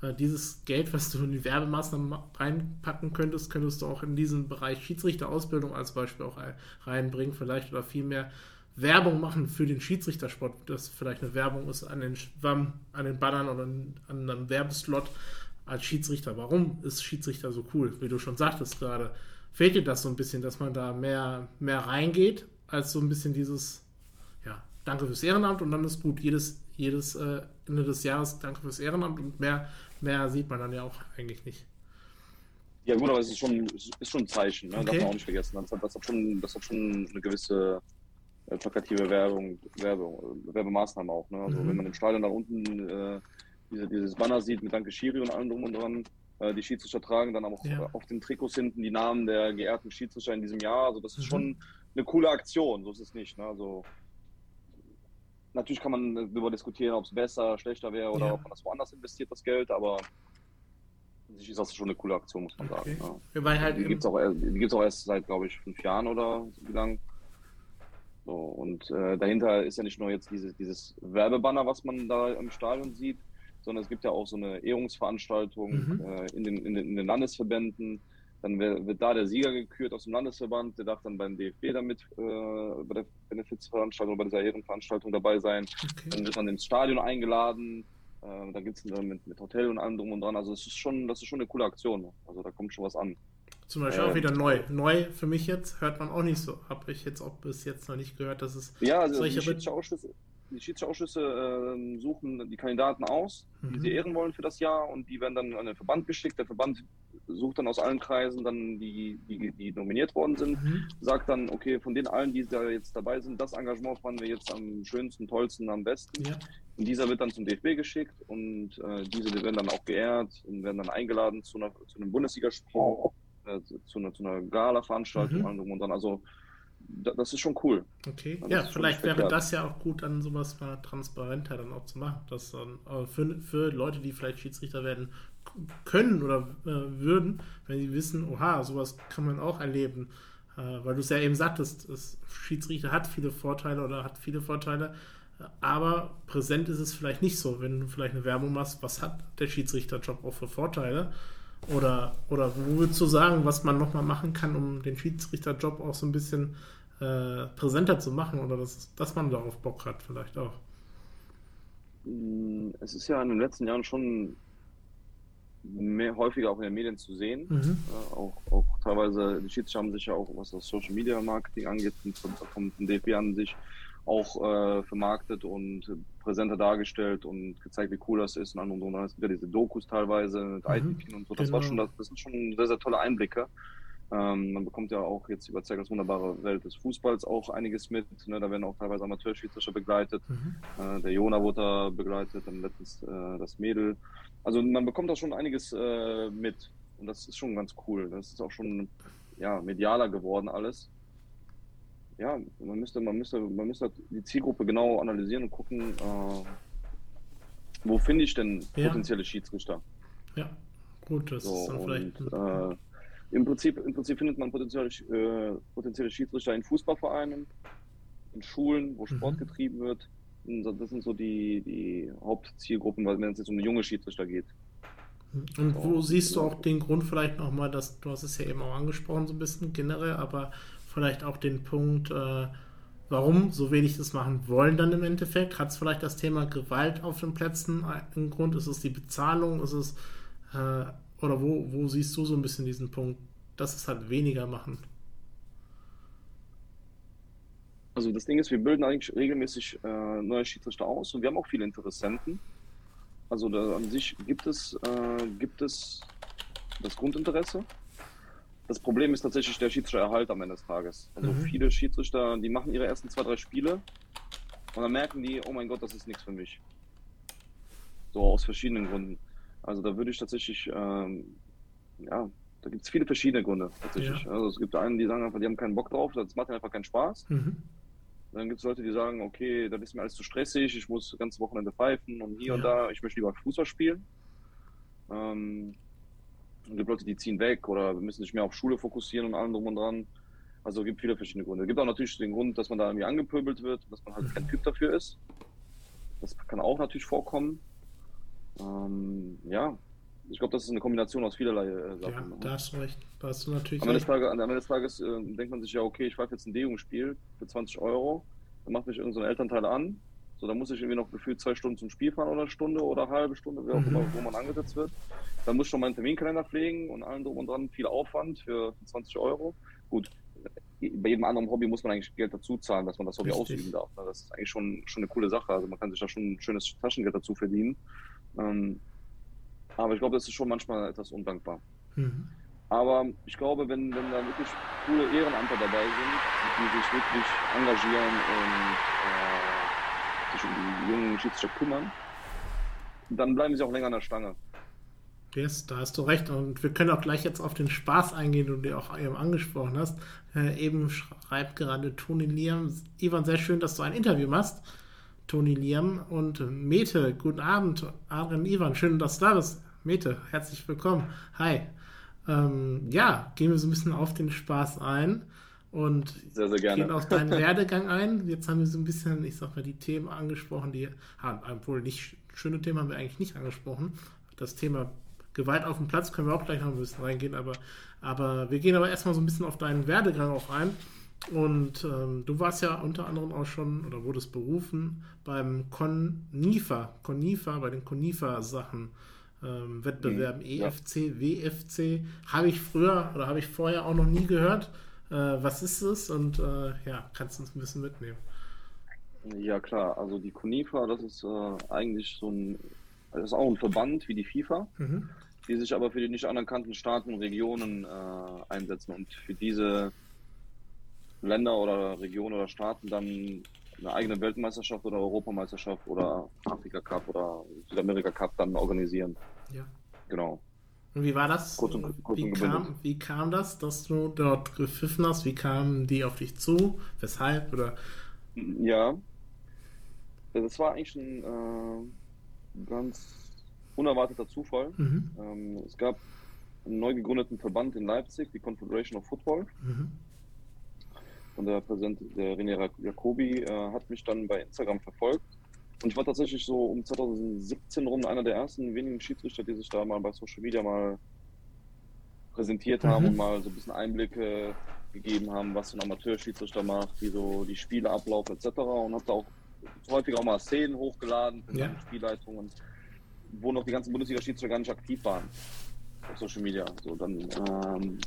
Äh, dieses Geld, was du in die Werbemaßnahmen reinpacken könntest, könntest du auch in diesen Bereich Schiedsrichterausbildung als Beispiel auch reinbringen, vielleicht oder viel mehr Werbung machen für den Schiedsrichtersport, dass vielleicht eine Werbung ist an den Schwamm, an den Bannern oder an einem Werbeslot als Schiedsrichter. Warum ist Schiedsrichter so cool? Wie du schon sagtest gerade, fehlt dir das so ein bisschen, dass man da mehr, mehr reingeht, als so ein bisschen dieses danke fürs Ehrenamt und dann ist gut. Jedes, jedes äh, Ende des Jahres danke fürs Ehrenamt und mehr, mehr sieht man dann ja auch eigentlich nicht. Ja gut, aber es ist schon, ist schon ein Zeichen, ne? Okay. darf man auch nicht vergessen. Das hat, das hat, schon, das hat schon eine gewisse äh, plakative Werbung, Werbung, Werbemaßnahme auch. Ne? Also mhm. wenn man im Stadion da unten äh, diese, dieses Banner sieht mit Danke Schiri und allem drum und dran, äh, die Schiedsrichter tragen dann auch ja. auf den Trikots hinten die Namen der geehrten Schiedsrichter in diesem Jahr. Also das ist mhm. schon eine coole Aktion, so ist es nicht. Ne? Also Natürlich kann man darüber diskutieren, ob es besser, schlechter wäre oder ja. ob man das woanders investiert, das Geld, aber sich ist das schon eine coole Aktion, muss man okay. sagen. Ja. Halt die gibt es auch, auch, erst seit, glaube ich, fünf Jahren oder wie lang. So, und äh, dahinter ist ja nicht nur jetzt diese, dieses Werbebanner, was man da im Stadion sieht, sondern es gibt ja auch so eine Ehrungsveranstaltung mhm. äh, in, den, in, den, in den Landesverbänden. Dann wird da der Sieger gekürt aus dem Landesverband, der darf dann beim DFB damit äh, bei der Benefizveranstaltung, bei dieser Ehrenveranstaltung dabei sein. Okay. Dann wird man ins Stadion eingeladen, äh, da gibt es mit, mit Hotel und allem drum und dran. Also es ist schon, das ist schon eine coole Aktion. Also da kommt schon was an. Zum Beispiel äh, auch wieder neu. Neu für mich jetzt hört man auch nicht so. Habe ich jetzt auch bis jetzt noch nicht gehört, dass es ja, also solche die die Schiedsrichterausschüsse äh, suchen die Kandidaten aus, die mhm. sie ehren wollen für das Jahr und die werden dann an den Verband geschickt. Der Verband sucht dann aus allen Kreisen dann die, die, die nominiert worden sind, mhm. sagt dann, okay, von den allen, die da jetzt dabei sind, das Engagement fanden wir jetzt am schönsten, tollsten, am besten. Ja. Und dieser wird dann zum DFB geschickt und äh, diese werden dann auch geehrt und werden dann eingeladen zu, einer, zu einem Bundesligaspiel, äh, zu, einer, zu einer Gala-Veranstaltung mhm. und dann also das ist schon cool. Okay, das ja, vielleicht wäre das ja auch gut, dann sowas mal transparenter dann auch zu machen. Dass dann äh, für, für Leute, die vielleicht Schiedsrichter werden können oder äh, würden, wenn sie wissen, oha, sowas kann man auch erleben. Äh, weil du es ja eben sagtest, das Schiedsrichter hat viele Vorteile oder hat viele Vorteile, aber präsent ist es vielleicht nicht so. Wenn du vielleicht eine Werbung machst, was hat der Schiedsrichterjob auch für Vorteile? Oder, oder wo würdest du sagen, was man nochmal machen kann, um den Schiedsrichterjob auch so ein bisschen äh, präsenter zu machen oder dass, dass man darauf Bock hat, vielleicht auch? Mm, es ist ja in den letzten Jahren schon mehr, häufiger auch in den Medien zu sehen. Mhm. Äh, auch, auch teilweise, die Schiedsrichter haben sich ja auch, was das Social Media Marketing angeht, vom, vom DFB an sich auch äh, vermarktet und präsenter dargestellt und gezeigt, wie cool das ist und an und Es gibt ja diese Dokus teilweise mit mhm. Und so. Das genau. war schon, das, das sind schon sehr, sehr tolle Einblicke. Ähm, man bekommt ja auch jetzt über Zeigers wunderbare Welt des Fußballs auch einiges mit. Ne? Da werden auch teilweise Amateurschiedsrichter begleitet. Mhm. Äh, der Jona wurde da begleitet, dann letztens äh, das Mädel. Also man bekommt da schon einiges äh, mit. Und das ist schon ganz cool. Das ist auch schon ja, medialer geworden alles ja, man müsste, man müsste, man müsste die Zielgruppe genau analysieren und gucken, äh, wo finde ich denn ja. potenzielle Schiedsrichter. Ja, gut, das so, ist dann vielleicht. Und, äh, im, Prinzip, Im Prinzip findet man potenzielle, äh, potenzielle Schiedsrichter in Fußballvereinen, in Schulen, wo Sport mhm. getrieben wird. Das sind so die, die Hauptzielgruppen, wenn es jetzt um junge Schiedsrichter geht. Und wo siehst du auch den Grund vielleicht nochmal, dass du hast es ja eben auch angesprochen, so ein bisschen generell, aber vielleicht auch den Punkt, äh, warum so wenig das machen wollen dann im Endeffekt? Hat es vielleicht das Thema Gewalt auf den Plätzen einen Grund? Ist es die Bezahlung? Ist es, äh, oder wo, wo siehst du so ein bisschen diesen Punkt, dass es halt weniger machen? Also das Ding ist, wir bilden eigentlich regelmäßig äh, neue Schiedsrichter aus und wir haben auch viele Interessenten. Also da, an sich gibt es, äh, gibt es das Grundinteresse. Das Problem ist tatsächlich der Schiedsrichtererhalt am Ende des Tages. Also mhm. viele Schiedsrichter, die machen ihre ersten zwei, drei Spiele und dann merken die, oh mein Gott, das ist nichts für mich. So aus verschiedenen Gründen. Also da würde ich tatsächlich, ähm, ja, da gibt es viele verschiedene Gründe tatsächlich. Ja. Also es gibt einen, die sagen einfach, die haben keinen Bock drauf, das macht einfach keinen Spaß. Mhm. Dann gibt es Leute, die sagen, okay, das ist mir alles zu stressig, ich muss das ganze Wochenende pfeifen und hier ja. und da, ich möchte lieber Fußball spielen. Ähm, es gibt Leute, die ziehen weg oder müssen sich mehr auf Schule fokussieren und allem drum und dran. Also es gibt viele verschiedene Gründe. Es gibt auch natürlich den Grund, dass man da irgendwie angepöbelt wird, dass man halt kein Typ dafür ist. Das kann auch natürlich vorkommen. Ähm, ja, ich glaube, das ist eine Kombination aus vielerlei äh, Sachen. Ja, ne? da hast du recht. Da hast du natürlich am, Ende des Tages, am Ende des Tages äh, denkt man sich ja, okay, ich pfeife jetzt ein D-Jugendspiel für 20 Euro. Dann macht mich irgendein so Elternteil an. So, da muss ich irgendwie noch gefühlt zwei Stunden zum Spiel fahren oder eine Stunde oder eine halbe Stunde, wie auch mhm. immer, wo man angesetzt wird. Dann muss ich schon meinen Terminkalender pflegen und allen drum und dran viel Aufwand für 20 Euro. Gut, bei jedem anderen Hobby muss man eigentlich Geld dazu zahlen, dass man das Hobby Richtig. ausüben darf. Das ist eigentlich schon, schon eine coole Sache. Also man kann sich da schon ein schönes Taschengeld dazu verdienen. Ähm, aber ich glaube, das ist schon manchmal etwas undankbar. Mhm. Aber ich glaube, wenn, wenn da wirklich coole Ehrenamter dabei sind, die sich wirklich engagieren und äh, sich um die jungen Schiedsrichter kümmern, dann bleiben sie auch länger an der Stange. Yes, da hast du recht. Und wir können auch gleich jetzt auf den Spaß eingehen, den du auch eben angesprochen hast. Äh, eben schreibt gerade Toni Liam, Ivan, sehr schön, dass du ein Interview machst. Toni Liam und Mete, guten Abend. Adrian Ivan, schön, dass du da bist. Mete, herzlich willkommen. Hi. Ähm, ja, gehen wir so ein bisschen auf den Spaß ein und sehr, sehr gerne. gehen auf deinen Werdegang ein. Jetzt haben wir so ein bisschen, ich sag mal, die Themen angesprochen, die haben, obwohl nicht schöne Themen haben wir eigentlich nicht angesprochen. Das Thema Gewalt auf dem Platz können wir auch gleich noch ein bisschen reingehen, aber, aber wir gehen aber erstmal so ein bisschen auf deinen Werdegang auch ein. Und ähm, du warst ja unter anderem auch schon oder wurdest berufen beim Conifa, Conifa, bei den Conifa-Sachen, ähm, Wettbewerben mhm, EFC, ja. WFC. Habe ich früher oder habe ich vorher auch noch nie gehört. Äh, was ist es? Und äh, ja, kannst du uns ein bisschen mitnehmen? Ja, klar. Also die Conifa, das ist äh, eigentlich so ein das ist auch ein Verband wie die FIFA, mhm. die sich aber für die nicht anerkannten Staaten und Regionen äh, einsetzen und für diese Länder oder Regionen oder Staaten dann eine eigene Weltmeisterschaft oder Europameisterschaft oder Afrika Cup oder Südamerika Cup dann organisieren. Ja. Genau. Und wie war das? Kurz und, kurz wie, und kam, wie kam das, dass du dort gepfiffen hast? Wie kamen die auf dich zu? Weshalb? Oder? Ja, das war eigentlich ein äh, ganz unerwarteter Zufall. Mhm. Ähm, es gab einen neu gegründeten Verband in Leipzig, die Confederation of Football. Mhm. Und der Präsident, der René Jacobi, äh, hat mich dann bei Instagram verfolgt. Und ich war tatsächlich so um 2017 rum einer der ersten wenigen Schiedsrichter, die sich da mal bei Social Media mal präsentiert haben mhm. und mal so ein bisschen Einblicke gegeben haben, was so ein Amateurschiedsrichter macht, wie so die Spiele ablaufen etc. Und habe da auch häufig auch mal Szenen hochgeladen ja. Spielleitungen, wo noch die ganzen Bundesliga-Schiedsrichter gar nicht aktiv waren auf Social Media. So, dann ähm,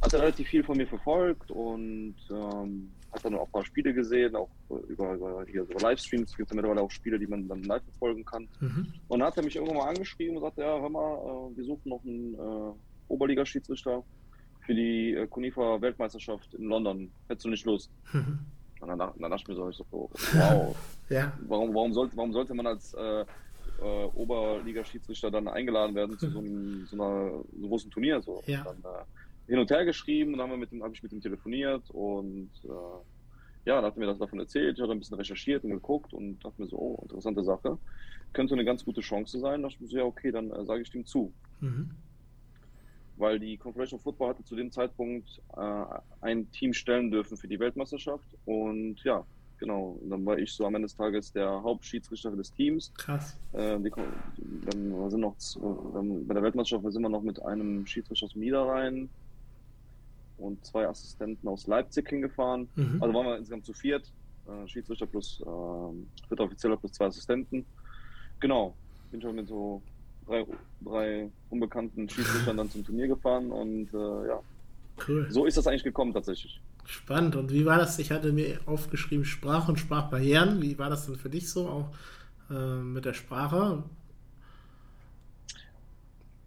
hat er relativ viel von mir verfolgt und ähm, hat dann auch ein paar Spiele gesehen, auch über, über, hier so Livestreams. Es gibt ja mittlerweile auch Spiele, die man dann live verfolgen kann. Mhm. Und dann hat er mich irgendwann mal angeschrieben und sagte, ja, hör mal, äh, wir suchen noch einen äh, Oberliga-Schiedsrichter für die äh, Kunifa Weltmeisterschaft in London. Hättest du nicht Lust? Mhm. Und dann, dann dachte ich mir so, ich so wow, <laughs> ja. warum, warum, sollte, warum sollte man als äh, äh, Oberliga-Schiedsrichter dann eingeladen werden zu so, einem, so einer so großen Turnier? So. Ja. Dann, äh, hin und her geschrieben und dann habe hab ich mit ihm telefoniert und äh, ja, dann hat er mir das davon erzählt. Ich habe ein bisschen recherchiert und geguckt und dachte mir so, oh, interessante Sache. Könnte eine ganz gute Chance sein. Da dachte ich mir so, ja, okay, dann äh, sage ich dem zu. Mhm weil die Confederation Football hatte zu dem Zeitpunkt äh, ein Team stellen dürfen für die Weltmeisterschaft. Und ja, genau. Und dann war ich so am Ende des Tages der Hauptschiedsrichter des Teams. Krass. Äh, die, dann sind noch dann, bei der Weltmeisterschaft sind wir noch mit einem Schiedsrichter aus Niederrhein und zwei Assistenten aus Leipzig hingefahren. Mhm. Also waren wir insgesamt zu viert. Äh, Schiedsrichter plus äh, vierter Offizieller plus zwei Assistenten. Genau. Bin schon mit so drei, drei unbekannten Schiedsrichtern dann zum Turnier gefahren und äh, ja. Cool. So ist das eigentlich gekommen tatsächlich. Spannend. Und wie war das? Ich hatte mir aufgeschrieben Sprache und Sprachbarrieren. Wie war das denn für dich so auch äh, mit der Sprache?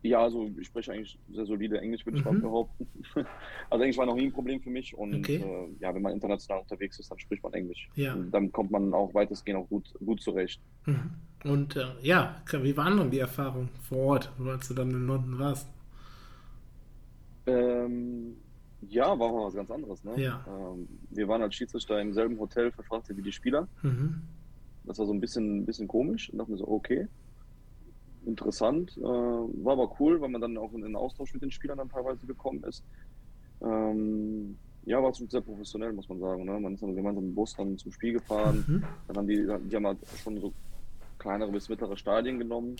Ja, also ich spreche eigentlich sehr solide Englisch, würde ich mhm. mal behaupten. <laughs> Also Englisch war noch nie ein Problem für mich und okay. äh, ja, wenn man international unterwegs ist, dann spricht man Englisch. Ja. Und dann kommt man auch weitestgehend auch gut, gut zurecht. Mhm. Und äh, ja, wie waren dann die Erfahrungen vor Ort, als du dann in London warst? Ähm, ja, war mal was ganz anderes. Ne? Ja. Ähm, wir waren als Schiedsrichter im selben Hotel verfrachtet wie die Spieler. Mhm. Das war so ein bisschen, ein bisschen komisch und dachte mir so, okay, interessant. Äh, war aber cool, weil man dann auch in den Austausch mit den Spielern dann teilweise gekommen ist. Ähm, ja, war schon sehr professionell, muss man sagen. Ne? Man ist dann gemeinsam im Bus dann zum Spiel gefahren. Mhm. Dann haben die, die haben halt schon so kleinere bis mittlere Stadien genommen.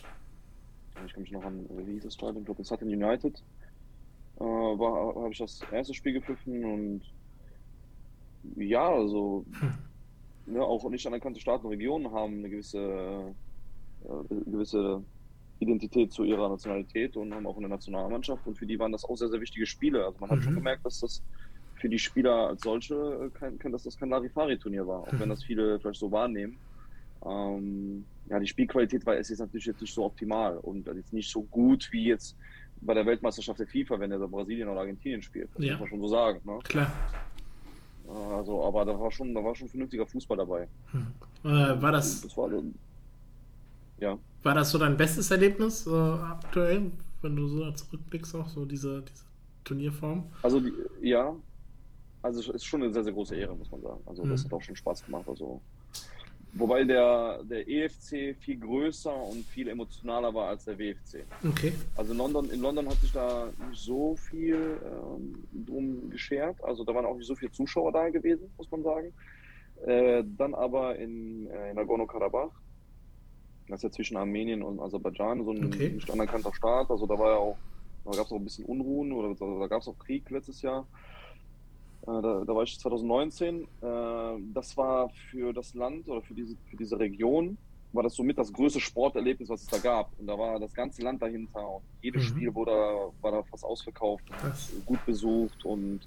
Ich kann mich noch an, wie hieß das Stadion? Ich glaube, Sutton United. Äh, habe ich das erste Spiel gepfiffen und ja, also hm. ne, auch nicht anerkannte Staaten und Regionen haben eine gewisse, äh, gewisse Identität zu ihrer Nationalität und haben auch eine Nationalmannschaft und für die waren das auch sehr, sehr wichtige Spiele. Also man hat mhm. schon gemerkt, dass das für die Spieler als solche äh, kein, dass das kein Larifari-Turnier war, auch wenn das viele vielleicht so wahrnehmen. Ähm, ja, die Spielqualität war es jetzt natürlich jetzt nicht so optimal und jetzt nicht so gut wie jetzt bei der Weltmeisterschaft der FIFA, wenn er da Brasilien oder Argentinien spielt. Das ja. muss man schon so sagen. Ne? Klar. Also, aber da war schon, da war schon vernünftiger Fußball dabei. Hm. Äh, war das, das war, ja. War das so dein bestes Erlebnis äh, aktuell, wenn du so zurückblickst, auch so diese, diese Turnierform? Also die, ja, also es ist schon eine sehr, sehr große Ehre, muss man sagen. Also das hm. hat auch schon Spaß gemacht. Also Wobei der, der EFC viel größer und viel emotionaler war als der WFC. Okay. Also in London, in London hat sich da nicht so viel ähm, drum geschert. Also da waren auch nicht so viele Zuschauer da gewesen, muss man sagen. Äh, dann aber in, äh, in Nagorno-Karabach, das ist ja zwischen Armenien und Aserbaidschan, so ein okay. nicht anerkannter Staat. Also da war ja auch, da gab es auch ein bisschen Unruhen oder da gab es auch Krieg letztes Jahr. Äh, da, da, war ich 2019. Äh, das war für das Land oder für diese, für diese Region, war das somit das größte Sporterlebnis, was es da gab. Und da war das ganze Land dahinter und jedes mhm. Spiel wurde, war da fast ausverkauft und gut besucht und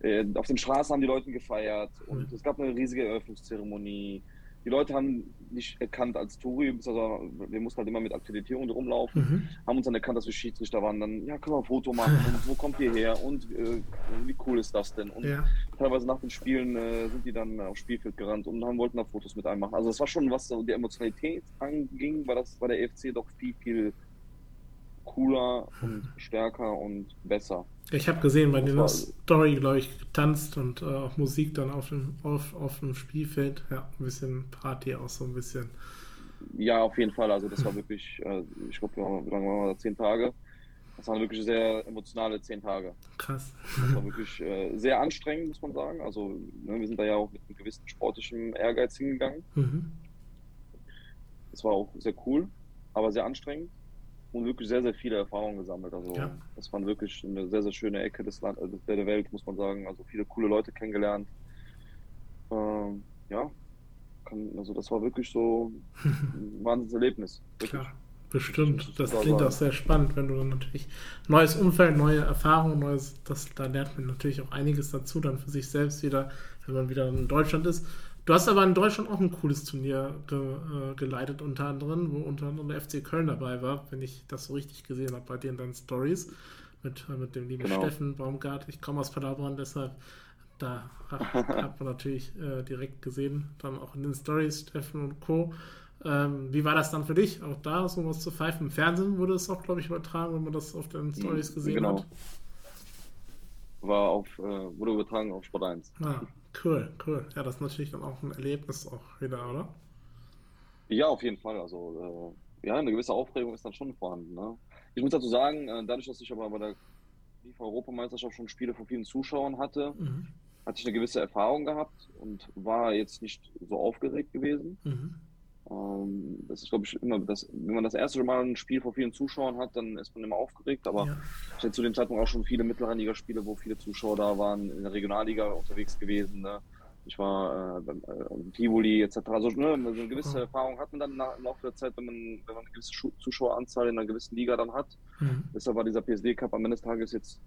äh, auf den Straßen haben die Leute gefeiert und mhm. es gab eine riesige Eröffnungszeremonie die Leute haben nicht erkannt als Touri, also wir mussten halt immer mit Akkreditierung rumlaufen, mhm. haben uns dann erkannt, dass wir Schiedsrichter waren. Dann, ja, können wir ein Foto machen und wo kommt ihr her und äh, wie cool ist das denn? Und ja. teilweise nach den Spielen äh, sind die dann aufs Spielfeld gerannt und haben, wollten da Fotos mit einem machen. Also das war schon, was so die Emotionalität anging, war das bei der EFC doch viel, viel cooler und stärker und besser. Ich habe gesehen, bei der Story, glaube ich, getanzt und äh, auch Musik dann auf dem, auf, auf dem Spielfeld. Ja, ein bisschen Party auch so ein bisschen. Ja, auf jeden Fall. Also das war wirklich, äh, ich glaube, wie lange waren wir Zehn Tage. Das waren wirklich sehr emotionale zehn Tage. Krass. Das war wirklich äh, sehr anstrengend, muss man sagen. Also ne, wir sind da ja auch mit einem gewissen sportlichen Ehrgeiz hingegangen. Mhm. Das war auch sehr cool, aber sehr anstrengend. Und wirklich sehr, sehr viele Erfahrungen gesammelt. Also ja. das war wirklich eine sehr, sehr schöne Ecke des Land, also der Welt, muss man sagen. Also viele coole Leute kennengelernt. Ähm, ja, kann, also das war wirklich so <laughs> ein Wahnsinnserlebnis. Wirklich. Klar. Bestimmt, das klingt auch sehr spannend, wenn du dann natürlich neues Umfeld, neue Erfahrungen, neues, das, da lernt man natürlich auch einiges dazu, dann für sich selbst wieder, wenn man wieder in Deutschland ist. Du hast aber in Deutschland auch ein cooles Turnier ge, äh, geleitet, unter anderem, wo unter anderem der FC Köln dabei war, wenn ich das so richtig gesehen habe bei dir in deinen Stories mit, äh, mit dem lieben genau. Steffen Baumgart. Ich komme aus Paderborn, deshalb da hat <laughs> man natürlich äh, direkt gesehen, dann auch in den Stories Steffen und Co. Ähm, wie war das dann für dich? Auch da so was zu pfeifen? Im Fernsehen wurde es auch, glaube ich, übertragen, wenn man das auf den Stories gesehen genau. hat. War auf, äh, wurde übertragen auf Sport 1. Ah, cool, cool. Ja, das ist natürlich dann auch ein Erlebnis auch wieder, oder? Ja, auf jeden Fall. Also, äh, ja, eine gewisse Aufregung ist dann schon vorhanden. Ne? Ich muss dazu sagen, äh, dadurch, dass ich aber bei der FIFA-Europameisterschaft schon Spiele von vielen Zuschauern hatte, mhm. hatte ich eine gewisse Erfahrung gehabt und war jetzt nicht so aufgeregt gewesen. Mhm. Ähm, das ist, glaube ich, immer, das, wenn man das erste Mal ein Spiel vor vielen Zuschauern hat, dann ist man immer aufgeregt. Aber ja. ich hatte zu dem Zeitpunkt auch schon viele Mittelrheiniger-Spiele, wo viele Zuschauer da waren, in der Regionalliga unterwegs gewesen. Ne? Ich war äh, äh, Tivoli etc. Also ne, so eine gewisse Erfahrung hat man dann nach, im Laufe der Zeit, wenn man, wenn man eine gewisse Zuschaueranzahl in einer gewissen Liga dann hat. Mhm. Deshalb war dieser PSD Cup am Ende des Tages jetzt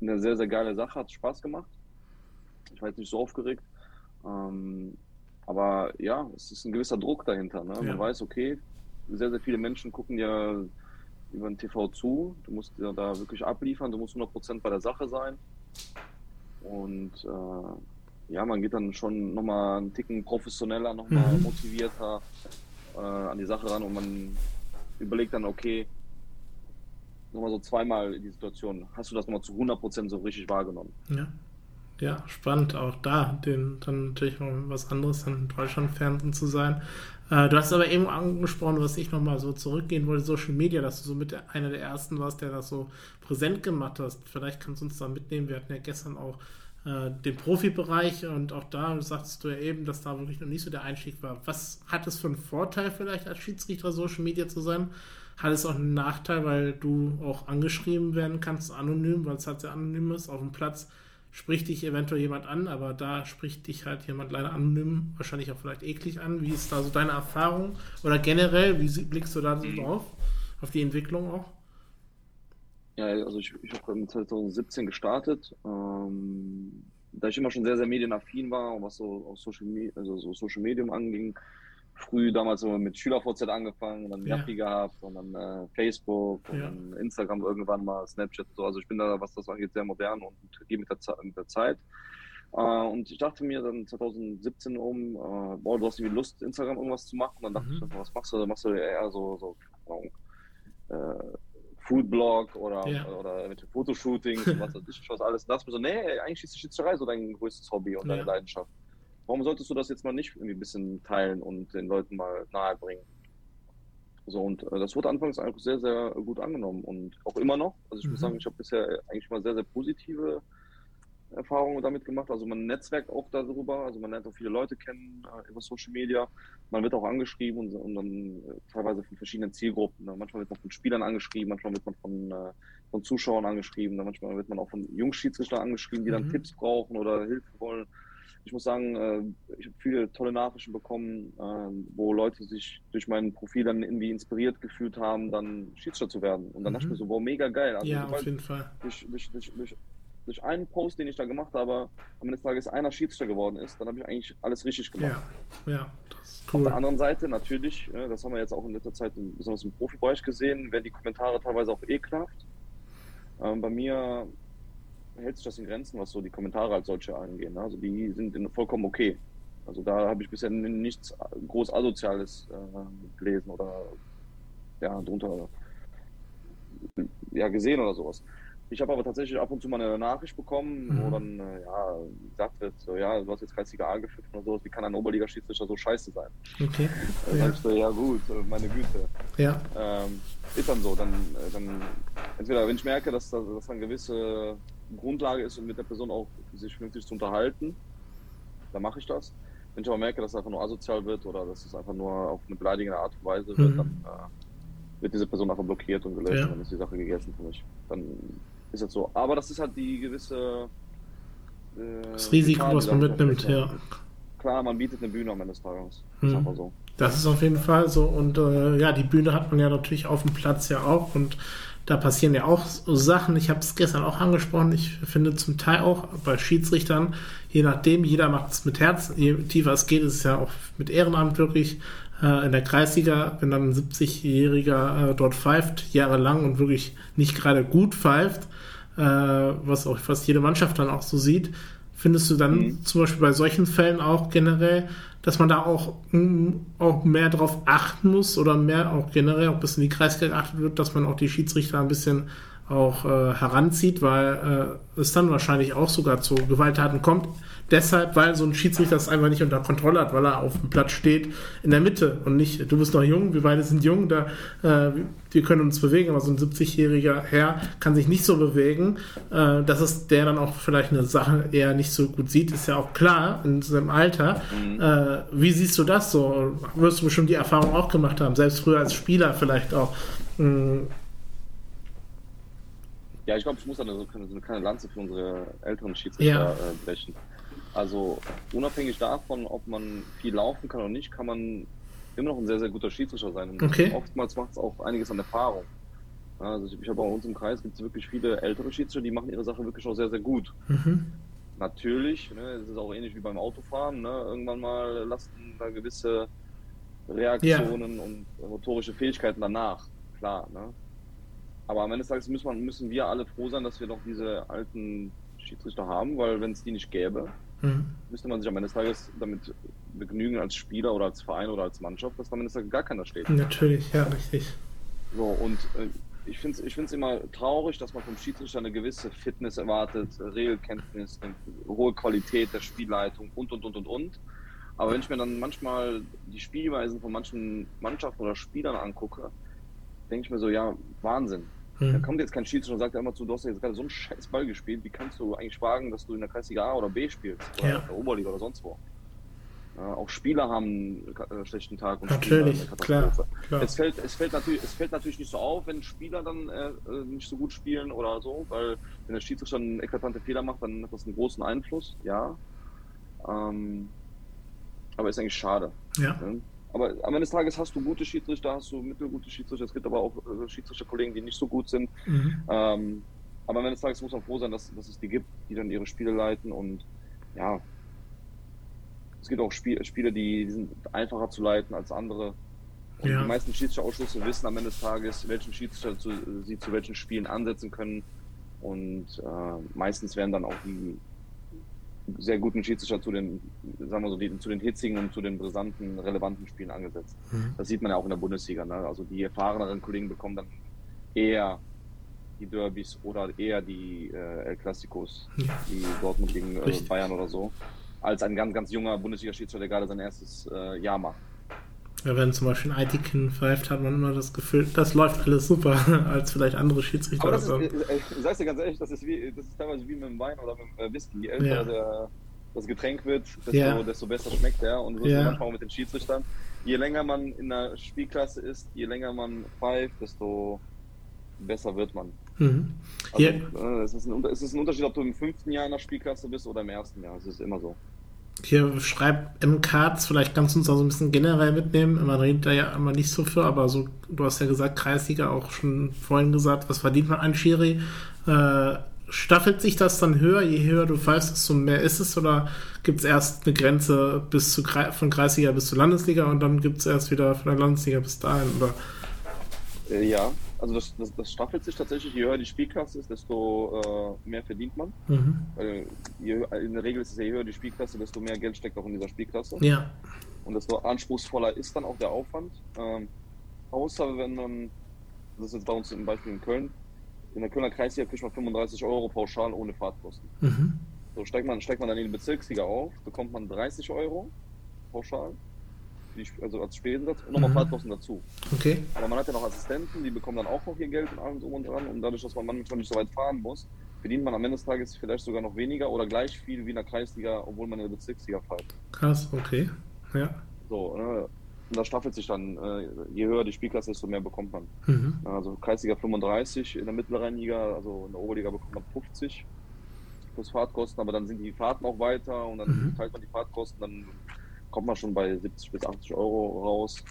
eine sehr, sehr geile Sache, hat Spaß gemacht. Ich war jetzt nicht so aufgeregt. Ähm, aber ja, es ist ein gewisser Druck dahinter. Ne? Man ja. weiß, okay, sehr, sehr viele Menschen gucken ja über den TV zu. Du musst ja da wirklich abliefern, du musst 100% bei der Sache sein. Und äh, ja, man geht dann schon nochmal einen Ticken professioneller, nochmal mhm. motivierter äh, an die Sache ran und man überlegt dann, okay, nochmal so zweimal die Situation, hast du das nochmal zu 100% so richtig wahrgenommen? Ja ja, spannend auch da, den, dann natürlich mal was anderes in Deutschland Fernsehen zu sein. Äh, du hast aber eben angesprochen, was ich nochmal so zurückgehen wollte, Social Media, dass du so mit einer der ersten warst, der das so präsent gemacht hast. Vielleicht kannst du uns da mitnehmen. Wir hatten ja gestern auch äh, den Profibereich und auch da sagtest du ja eben, dass da wirklich noch nicht so der Einstieg war. Was hat es für einen Vorteil vielleicht als Schiedsrichter Social Media zu sein? Hat es auch einen Nachteil, weil du auch angeschrieben werden kannst, anonym, weil es halt sehr anonym ist, auf dem Platz spricht dich eventuell jemand an, aber da spricht dich halt jemand leider anonym, wahrscheinlich auch vielleicht eklig an. Wie ist da so deine Erfahrung? Oder generell, wie blickst du da so drauf? Auf die Entwicklung auch? Ja, also ich, ich habe 2017 gestartet. Ähm, da ich immer schon sehr, sehr medienaffin war, was so, Social, also so Social Medium anging, früh damals so mit SchülerVZ angefangen, dann Yappi ja. gehabt und dann äh, Facebook und ja. dann Instagram irgendwann mal, Snapchat und so. Also ich bin da, was das angeht, sehr modern und gehe mit, mit, der Zeit. Äh, und ich dachte mir dann 2017 um, äh, boah, du hast irgendwie Lust, Instagram irgendwas zu machen. Und dann dachte mhm. ich, was machst du? Dann machst du eher so, so äh, Foodblog oder, ja. oder mit Fotoshootings und was weiß ich, was alles. Da dachte mir so, nee, eigentlich ist die Schiedsrichterei so dein größtes Hobby und deine Leidenschaft warum solltest du das jetzt mal nicht irgendwie ein bisschen teilen und den Leuten mal nahebringen? So, und äh, das wurde anfangs einfach sehr, sehr gut angenommen und auch immer noch. Also ich mhm. muss sagen, ich habe bisher eigentlich mal sehr, sehr positive Erfahrungen damit gemacht. Also man netzwerkt auch darüber, also man lernt auch viele Leute kennen äh, über Social Media. Man wird auch angeschrieben und, und dann äh, teilweise von verschiedenen Zielgruppen. Ne? Manchmal wird man von Spielern angeschrieben, manchmal wird man von, äh, von Zuschauern angeschrieben, manchmal wird man auch von Jungschiedsrichtern angeschrieben, die mhm. dann Tipps brauchen oder Hilfe wollen ich muss sagen, äh, ich habe viele tolle Nachrichten bekommen, äh, wo Leute sich durch mein Profil dann irgendwie inspiriert gefühlt haben, dann Schiedsrichter zu werden. Und dann mhm. dachte ich mir so, wow, mega geil. Also, ja, auf jeden Fall. Durch, durch, durch, durch, durch einen Post, den ich da gemacht habe, am Ende des Tages einer Schiedsrichter geworden ist, dann habe ich eigentlich alles richtig gemacht. Ja, ja, das ist cool. Auf der anderen Seite natürlich, das haben wir jetzt auch in letzter Zeit besonders im Profibereich gesehen, werden die Kommentare teilweise auch ekelhaft. Ähm, bei mir hält sich das in Grenzen, was so die Kommentare als solche angehen. Ne? Also die sind vollkommen okay. Also da habe ich bisher nichts groß Asoziales äh, gelesen oder ja, drunter ja, gesehen oder sowas. Ich habe aber tatsächlich ab und zu mal eine Nachricht bekommen, mhm. wo dann äh, ja, gesagt wird, so, ja, du hast jetzt kreisliga A gepfiffen oder sowas, wie kann ein Oberliga-Schiedsrichter so scheiße sein? Okay. Dann ja. ich so, ja gut, meine Güte. Ja. Ähm, ist dann so, dann, äh, dann entweder wenn ich merke, dass da dass eine gewisse Grundlage ist, um mit der Person auch sich vernünftig zu unterhalten, dann mache ich das. Wenn ich aber merke, dass es einfach nur asozial wird oder dass es einfach nur auf eine beleidigende Art und Weise wird, mhm. dann wird diese Person einfach blockiert und gelöscht ja. und dann ist die Sache gegessen für mich. Dann ist das so. Aber das ist halt die gewisse. Äh, das Risiko, was man mitnimmt, ja. Klar, man bietet eine Bühne am Ende des Tages. Hm. Ist einfach so. Das ist auf jeden Fall so. Und äh, ja, die Bühne hat man ja natürlich auf dem Platz ja auch. Und da passieren ja auch so Sachen. Ich habe es gestern auch angesprochen. Ich finde zum Teil auch bei Schiedsrichtern, je nachdem, jeder macht es mit Herz. Je tiefer es geht, ist es ja auch mit Ehrenamt wirklich äh, in der Kreisliga, wenn dann ein 70-Jähriger äh, dort pfeift, jahrelang und wirklich nicht gerade gut pfeift, äh, was auch fast jede Mannschaft dann auch so sieht, findest du dann mhm. zum Beispiel bei solchen Fällen auch generell, dass man da auch, mm, auch mehr darauf achten muss oder mehr auch generell auch bis in die Kreisliga geachtet wird, dass man auch die Schiedsrichter ein bisschen auch äh, heranzieht, weil äh, es dann wahrscheinlich auch sogar zu Gewalttaten kommt deshalb, weil so ein Schiedsrichter das einfach nicht unter Kontrolle hat, weil er auf dem Platz steht in der Mitte und nicht, du bist noch jung, wir beide sind jung, da, äh, wir können uns bewegen, aber so ein 70-jähriger Herr kann sich nicht so bewegen. Äh, dass es der dann auch vielleicht eine Sache eher nicht so gut sieht, ist ja auch klar in seinem Alter. Mhm. Äh, wie siehst du das so? Wirst du bestimmt die Erfahrung auch gemacht haben, selbst früher als Spieler vielleicht auch. Mhm. Ja, ich glaube, ich muss dann so eine kleine Lanze für unsere älteren Schiedsrichter ja. äh, brechen. Also unabhängig davon, ob man viel laufen kann oder nicht, kann man immer noch ein sehr, sehr guter Schiedsrichter sein. Und okay. oftmals macht es auch einiges an Erfahrung. Also ich, ich habe bei uns im Kreis gibt es wirklich viele ältere Schiedsrichter, die machen ihre Sache wirklich auch sehr, sehr gut. Mhm. Natürlich, ne, es ist auch ähnlich wie beim Autofahren, ne, irgendwann mal lasten da gewisse Reaktionen ja. und motorische Fähigkeiten danach, klar. Ne? Aber am Ende des Tages müssen, müssen wir alle froh sein, dass wir noch diese alten Schiedsrichter haben, weil wenn es die nicht gäbe, mhm. müsste man sich am Ende des Tages damit begnügen als Spieler oder als Verein oder als Mannschaft, dass am Ende des Tages gar keiner steht. Natürlich, ja, richtig. So, und äh, ich finde es ich find's immer traurig, dass man vom Schiedsrichter eine gewisse Fitness erwartet, Regelkenntnis, eine hohe Qualität der Spielleitung und, und, und, und, und. Aber wenn ich mir dann manchmal die Spielweisen von manchen Mannschaften oder Spielern angucke, denke ich mir so, ja, Wahnsinn. Mhm. Da kommt jetzt kein Schiedsrichter und sagt immer zu, du hast jetzt gerade so einen scheiß Ball gespielt, wie kannst du eigentlich wagen, dass du in der Kreisliga A oder B spielst? Oder ja. in der Oberliga oder sonst wo. Ja, auch Spieler haben einen schlechten Tag und natürlich, klar, klar. Es, fällt, es, fällt natürlich, es fällt natürlich nicht so auf, wenn Spieler dann äh, äh, nicht so gut spielen oder so, weil wenn der Schiedsrichter einen eklatante Fehler macht, dann hat das einen großen Einfluss, ja. Ähm, aber ist eigentlich schade. Ja. Ne? Aber am Ende des Tages hast du gute Schiedsrichter, hast du mittelgute Schiedsrichter. Es gibt aber auch äh, Schiedsrichterkollegen, die nicht so gut sind. Mhm. Ähm, aber am Ende des Tages muss man froh sein, dass, dass es die gibt, die dann ihre Spiele leiten. Und ja, es gibt auch Spiel, Spiele, die, die sind einfacher zu leiten als andere. Und ja. die meisten Schiedsrichterausschüsse wissen am Ende des Tages, welchen Schiedsrichter zu, sie zu welchen Spielen ansetzen können. Und äh, meistens werden dann auch die, sehr guten Schiedsrichter zu den, sagen wir so, die, zu den hitzigen und zu den brisanten, relevanten Spielen angesetzt. Mhm. Das sieht man ja auch in der Bundesliga. Ne? Also die erfahreneren Kollegen bekommen dann eher die Derbys oder eher die äh, El Clasicos, ja. die Dortmund gegen äh, Bayern oder so, als ein ganz, ganz junger Bundesliga-Schiedsrichter, der gerade sein erstes äh, Jahr macht. Ja, wenn zum Beispiel ein Aitiken pfeift, hat man immer das Gefühl, das läuft alles super, <laughs> als vielleicht andere Schiedsrichter. Aber das ist, äh, äh, sagst dir ganz ehrlich, das ist, wie, das ist teilweise wie mit dem Wein oder mit dem äh, Whisky. Je älter ja. der, das Getränk wird, desto, ja. desto besser schmeckt er. Und so ist ja. manchmal auch mit den Schiedsrichtern. Je länger man in der Spielklasse ist, je länger man pfeift, desto besser wird man. Mhm. Also, yeah. es, ist ein, es ist ein Unterschied, ob du im fünften Jahr in der Spielklasse bist oder im ersten Jahr. Es ist immer so. Hier schreibt MKs, vielleicht kannst du uns auch so ein bisschen generell mitnehmen. Man redet da ja immer nicht so für, aber so, du hast ja gesagt, Kreisliga auch schon vorhin gesagt, was verdient man ein Schiri? Äh, staffelt sich das dann höher, je höher du pfeifst, desto mehr ist es? Oder gibt es erst eine Grenze bis zu von Kreisliga bis zur Landesliga und dann gibt es erst wieder von der Landesliga bis dahin? Oder? Äh, ja, also das, das, das, staffelt sich tatsächlich, je höher die Spielklasse ist, desto äh, mehr verdient man. Mhm. Weil je, in der Regel ist es ja, je höher die Spielklasse, desto mehr Geld steckt auch in dieser Spielklasse. Ja. Und desto anspruchsvoller ist dann auch der Aufwand. Ähm, außer wenn man, das ist jetzt bei uns zum Beispiel in Köln, in der Kölner Kreisliga kriegt man 35 Euro pauschal ohne Fahrtkosten. Mhm. So steigt man, steigt man dann in die Bezirksliga auf, bekommt man 30 Euro pauschal die, also als Spesensatz und nochmal mhm. Fahrtkosten dazu. Okay. Aber man hat ja noch Assistenten, die bekommen dann auch noch ihr Geld und allem drum und dran. Und dadurch, dass man manchmal nicht so weit fahren muss, verdient man am Ende des Tages vielleicht sogar noch weniger oder gleich viel wie in der Kreisliga, obwohl man in der Bezirksliga fährt. Krass, okay. Ja. So, ne? Und das staffelt sich dann, äh, je höher die Spielklasse, desto mehr bekommt man. Mhm. Also Kreisliga 35, in der mittleren Liga, also in der Oberliga bekommt man 50 plus Fahrtkosten, aber dann sind die Fahrten auch weiter und dann mhm. teilt man die Fahrtkosten, dann kommt man schon bei 70 bis 80 Euro raus.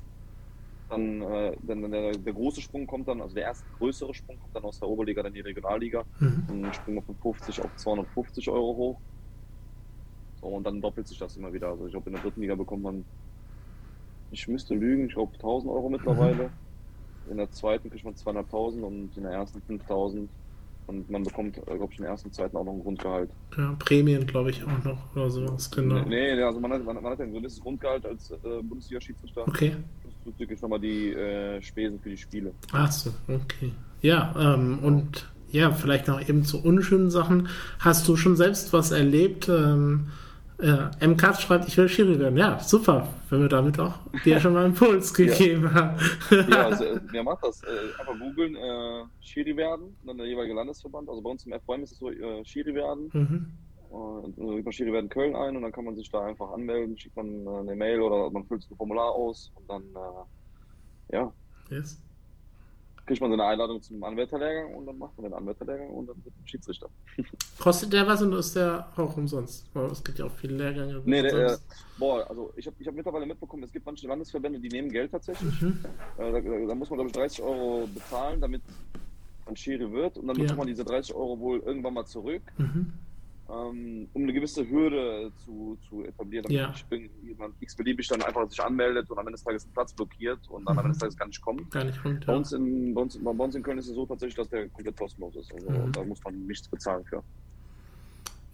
Dann, äh, dann der, der, große Sprung kommt dann, also der erste größere Sprung kommt dann aus der Oberliga, dann die Regionalliga. Mhm. Dann springen wir von 50 auf 250 Euro hoch. So, und dann doppelt sich das immer wieder. Also ich glaube, in der dritten Liga bekommt man, ich müsste lügen, ich glaube 1000 Euro mittlerweile. Mhm. In der zweiten kriegt man 200.000 und in der ersten 5000. Und man bekommt, äh, glaube ich, in der ersten, zweiten auch noch ein Grundgehalt. Ja, Prämien, glaube ich, auch noch oder sowas, genau. Nee, nee also man hat, man, man hat ein gewisses Grundgehalt als äh, Bundesliga-Schiedsrichter. Okay. Das ist wirklich nochmal die äh, Spesen für die Spiele. Ach so, okay. Ja, ähm, und ja, vielleicht noch eben zu unschönen Sachen. Hast du schon selbst was erlebt? Ähm, ja, MK schreibt, ich will Schiri werden. Ja, super, wenn wir damit auch dir schon mal einen Impuls <laughs> gegeben ja. haben. ja, <laughs> also wer macht das? Äh, einfach googeln, äh, Schiri werden, dann der jeweilige Landesverband. Also bei uns im FVM ist es so, äh, Schiri werden. Mhm. Und äh, über Schiri werden Köln ein und dann kann man sich da einfach anmelden, schickt man äh, eine Mail oder man füllt ein Formular aus und dann, äh, ja. Yes kriegt man so eine Einladung zum Anwärterlehrgang und dann macht man den Anwärterlehrgang und dann wird man Schiedsrichter. <laughs> Kostet der was und ist der auch umsonst? Es gibt ja auch viele Lehrgänge. Nee, der, äh, boah, also ich habe ich hab mittlerweile mitbekommen, es gibt manche Landesverbände, die nehmen Geld tatsächlich. Mhm. Äh, da, da, muss man, glaube ich, 30 Euro bezahlen, damit man Schiri wird und dann ja. bekommt man diese 30 Euro wohl irgendwann mal zurück. Mhm um eine gewisse Hürde zu, zu etablieren, damit ja. jemand x-beliebig dann einfach sich anmeldet und am Ende des Tages einen Platz blockiert und dann mhm. am Ende des Tages gar nicht kommt. Gar nicht kommt bei, uns in, bei, uns, bei uns in Köln ist es so tatsächlich, dass der komplett kostenlos ist. Also mhm. da muss man nichts bezahlen für.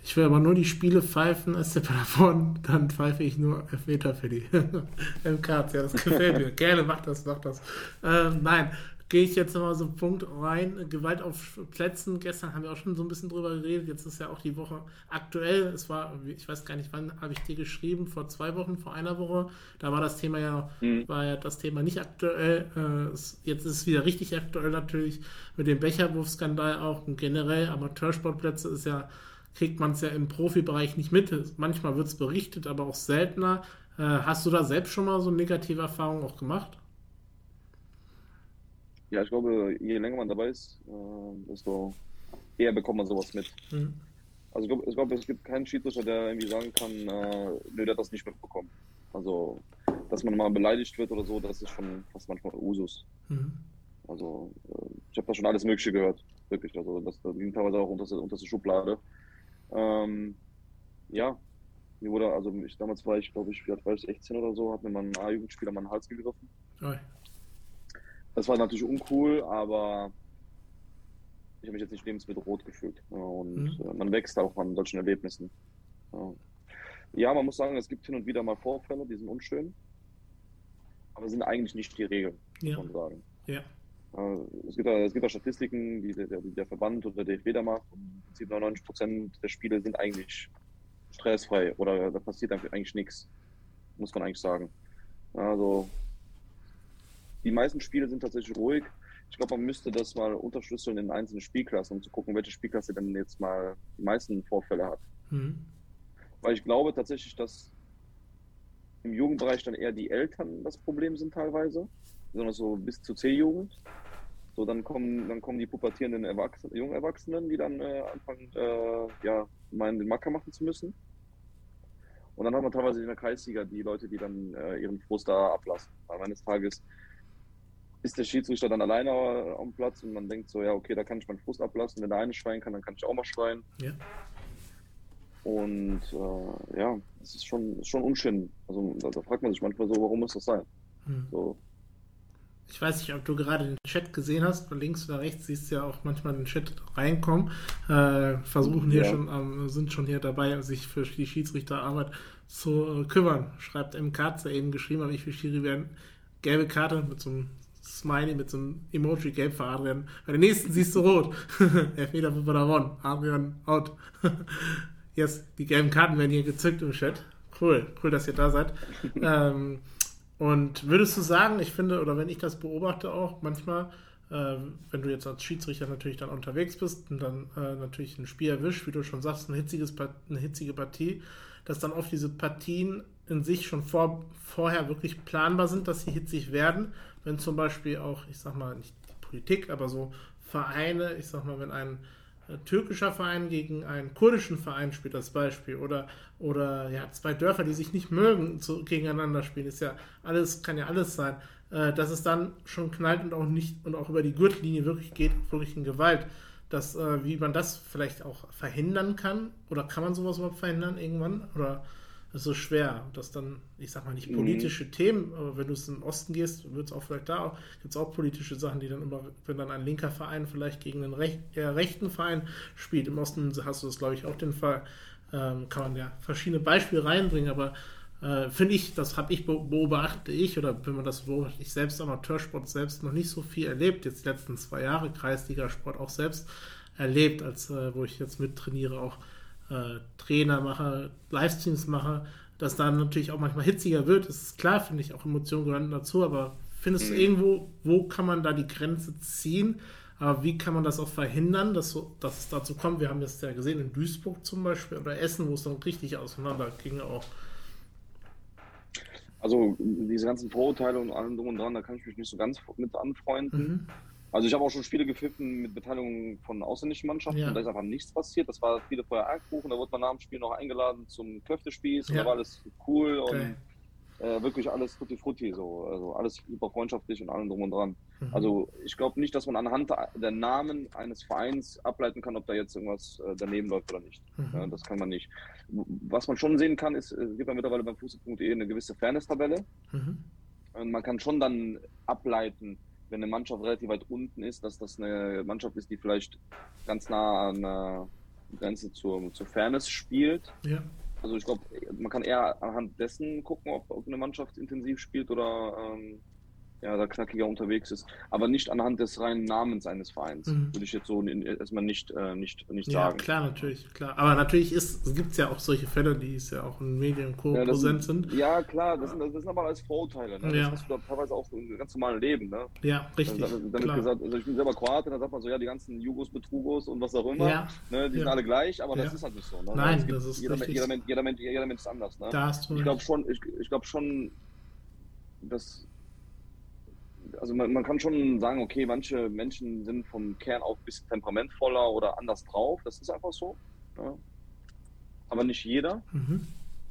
Ich will aber nur die Spiele pfeifen, SC Paderborn, dann pfeife ich nur Elfmeter für die <laughs> MKs. Ja, das gefällt mir. Gerne, mach das, mach das. Ähm, nein, gehe ich jetzt nochmal so einen Punkt rein. Gewalt auf Plätzen. Gestern haben wir auch schon so ein bisschen drüber geredet. Jetzt ist ja auch die Woche aktuell. Es war, ich weiß gar nicht, wann habe ich dir geschrieben? Vor zwei Wochen, vor einer Woche. Da war das Thema ja, mhm. war ja das Thema nicht aktuell. Äh, jetzt ist es wieder richtig aktuell natürlich mit dem Becherwurfskandal auch. Und generell Amateursportplätze ist ja, kriegt man es ja im Profibereich nicht mit. Manchmal wird es berichtet, aber auch seltener. Äh, hast du da selbst schon mal so negative Erfahrungen auch gemacht? Ja, ich glaube, je länger man dabei ist, äh, desto eher bekommt man sowas mit. Mhm. Also ich glaube, glaub, es gibt keinen Schiedsrichter, der irgendwie sagen kann, äh, nö, der hat das nicht mitbekommen. Also, dass man mal beleidigt wird oder so, das ist schon fast manchmal Usus. Mhm. Also, äh, ich habe da schon alles Mögliche gehört, wirklich. Also, das, das ging teilweise auch unter, unter die Schublade. Ähm, ja, mir wurde, also ich, damals war ich, glaube ich, war ich, 16 oder so, hat mir mal ein A-Jugendspieler meinen Hals gegriffen. Oh. Das war natürlich uncool, aber ich habe mich jetzt nicht lebensbedroht gefühlt. Und mhm. Äh, man wächst auch an solchen Erlebnissen. Ja, man muss sagen, es gibt hin und wieder mal Vorfälle, die sind unschön, aber sind eigentlich nicht die Regel, ja. muss man sagen. Ja. Äh, es gibt, da, es gibt da Statistiken, die der, der Verband oder der DFB da macht. Und 99 Prozent der Spiele sind eigentlich stressfrei oder da passiert eigentlich nichts, muss man eigentlich sagen. Also die meisten Spiele sind tatsächlich ruhig. Ich glaube, man müsste das mal unterschlüsseln in einzelne Spielklassen, um zu gucken, welche Spielklasse denn jetzt mal die meisten Vorfälle hat. Mhm. Weil ich glaube tatsächlich, dass im Jugendbereich dann eher die Eltern das Problem sind teilweise, besonders so bis zur C-Jugend. So, dann kommen, dann kommen die pubertierenden Erwachsenen, jungen Erwachsenen, die dann äh, anfangen, äh, ja, meinen, den Macker machen zu müssen. Und dann haben wir teilweise in der Kreisliga die Leute, die dann äh, ihren Frust da ablassen. Weil eines Tages ist der Schiedsrichter dann alleine am Platz und man denkt so, ja, okay, da kann ich meinen Frust ablassen. Wenn der eine schreien kann, dann kann ich auch mal schreien. Ja. Und äh, ja, es ist schon, ist schon unschön. Also da, da, fragt man sich manchmal so, warum muss das sein? Hm. So. Ich weiß nicht, ob du gerade den Chat gesehen hast. Links oder rechts siehst du ja auch manchmal den Chat reinkommen. Äh, versuchen hier ja. schon, ähm, sind schon hier dabei, sich für die Schiedsrichterarbeit zu äh, kümmern. Schreibt MK, der eben geschrieben habe, ich will Schiri werden. Gelbe Karte mit so einem Smiley mit so einem Emoji gelb für Adrian. Bei der nächsten siehst du rot. Elfmeter für Paderborn. Adrian out. <laughs> yes, die gelben Karten werden hier gezückt im Chat. Cool, cool, dass ihr da seid. <laughs> ähm, und würdest du sagen, ich finde, oder wenn ich das beobachte auch manchmal, äh, wenn du jetzt als Schiedsrichter natürlich dann unterwegs bist und dann äh, natürlich ein Spiel erwischt, wie du schon sagst, ein hitziges, eine hitzige Partie, dass dann oft diese Partien in sich schon vor, vorher wirklich planbar sind, dass sie hitzig werden. Wenn zum Beispiel auch, ich sag mal, nicht die Politik, aber so Vereine, ich sag mal, wenn ein äh, türkischer Verein gegen einen kurdischen Verein spielt, als Beispiel, oder, oder ja, zwei Dörfer, die sich nicht mögen, so, gegeneinander spielen, ist ja alles, kann ja alles sein, äh, dass es dann schon knallt und auch nicht und auch über die Gürtellinie wirklich geht, wirklich in Gewalt. Dass, äh, wie man das vielleicht auch verhindern kann, oder kann man sowas überhaupt verhindern irgendwann? Oder das ist so schwer, dass dann, ich sag mal nicht mhm. politische mhm. Themen, aber wenn du es in den Osten gehst, wird es auch vielleicht da, gibt es auch politische Sachen, die dann immer, wenn dann ein linker Verein vielleicht gegen einen Rech eher rechten Verein spielt, im Osten hast du das, glaube ich, auch den Fall, ähm, kann man ja verschiedene Beispiele reinbringen, aber äh, finde ich, das habe ich beobachte ich, oder wenn man das beobachtet, ich selbst Amateursport selbst noch nicht so viel erlebt, jetzt die letzten zwei Jahre Kreisligasport auch selbst erlebt, als äh, wo ich jetzt mittrainiere, auch äh, Trainer mache, Livestreams mache, dass dann natürlich auch manchmal hitziger wird. Das ist klar, finde ich, auch Emotionen gehören dazu, aber findest mhm. du irgendwo, wo kann man da die Grenze ziehen? Aber wie kann man das auch verhindern, dass, so, dass es dazu kommt? Wir haben das ja gesehen in Duisburg zum Beispiel oder Essen, wo es dann richtig auseinander ging auch. Also diese ganzen Vorurteile und allem drum und dran, da kann ich mich nicht so ganz mit anfreunden. Mhm. Also ich habe auch schon Spiele gepfiffen mit Beteiligung von ausländischen Mannschaften ja. und da ist einfach nichts passiert. Das war viele vorher Eierkuchen, da wurde man nach dem Spiel noch eingeladen zum Köftespieß ja. und da war alles cool okay. und äh, wirklich alles tutti frutti so. Also alles super freundschaftlich und allem drum und dran. Mhm. Also ich glaube nicht, dass man anhand der Namen eines Vereins ableiten kann, ob da jetzt irgendwas äh, daneben läuft oder nicht. Mhm. Ja, das kann man nicht. Was man schon sehen kann, ist, es gibt ja mittlerweile beim Fußball.de eine gewisse Fairness-Tabelle. Mhm. Und man kann schon dann ableiten, wenn eine Mannschaft relativ weit unten ist, dass das eine Mannschaft ist, die vielleicht ganz nah an der Grenze zur, zur Fairness spielt. Ja. Also ich glaube, man kann eher anhand dessen gucken, ob, ob eine Mannschaft intensiv spielt oder ähm, ja, da knackiger unterwegs ist, aber nicht anhand des reinen Namens eines Vereins, mhm. würde ich jetzt so erstmal nicht, äh, nicht, nicht ja, sagen. Ja, klar, natürlich, klar. Aber natürlich gibt es ja auch solche Fälle, die es ja auch in Medien. Ja, präsent sind. Ja, klar, das sind, das sind aber alles Vorurteile. Ne? Ja. Das hast du da teilweise auch im ganz normalen Leben. Ne? Ja, richtig. Dann, dann gesagt, also ich bin selber Kroate, da sagt man so, ja, die ganzen Jugos, Betrugos und was auch immer, ja. ne, die sind alle gleich, aber das ist halt nicht so. Ne? Nein, das ist jeder, jeder, Mensch, jeder, Mensch, jeder Mensch ist anders. Ne? Da hast du ich glaube schon, ich, ich glaube schon, dass also man, man, kann schon sagen, okay, manche Menschen sind vom Kern auch ein bisschen temperamentvoller oder anders drauf. Das ist einfach so. Ja. Aber nicht jeder. Mhm.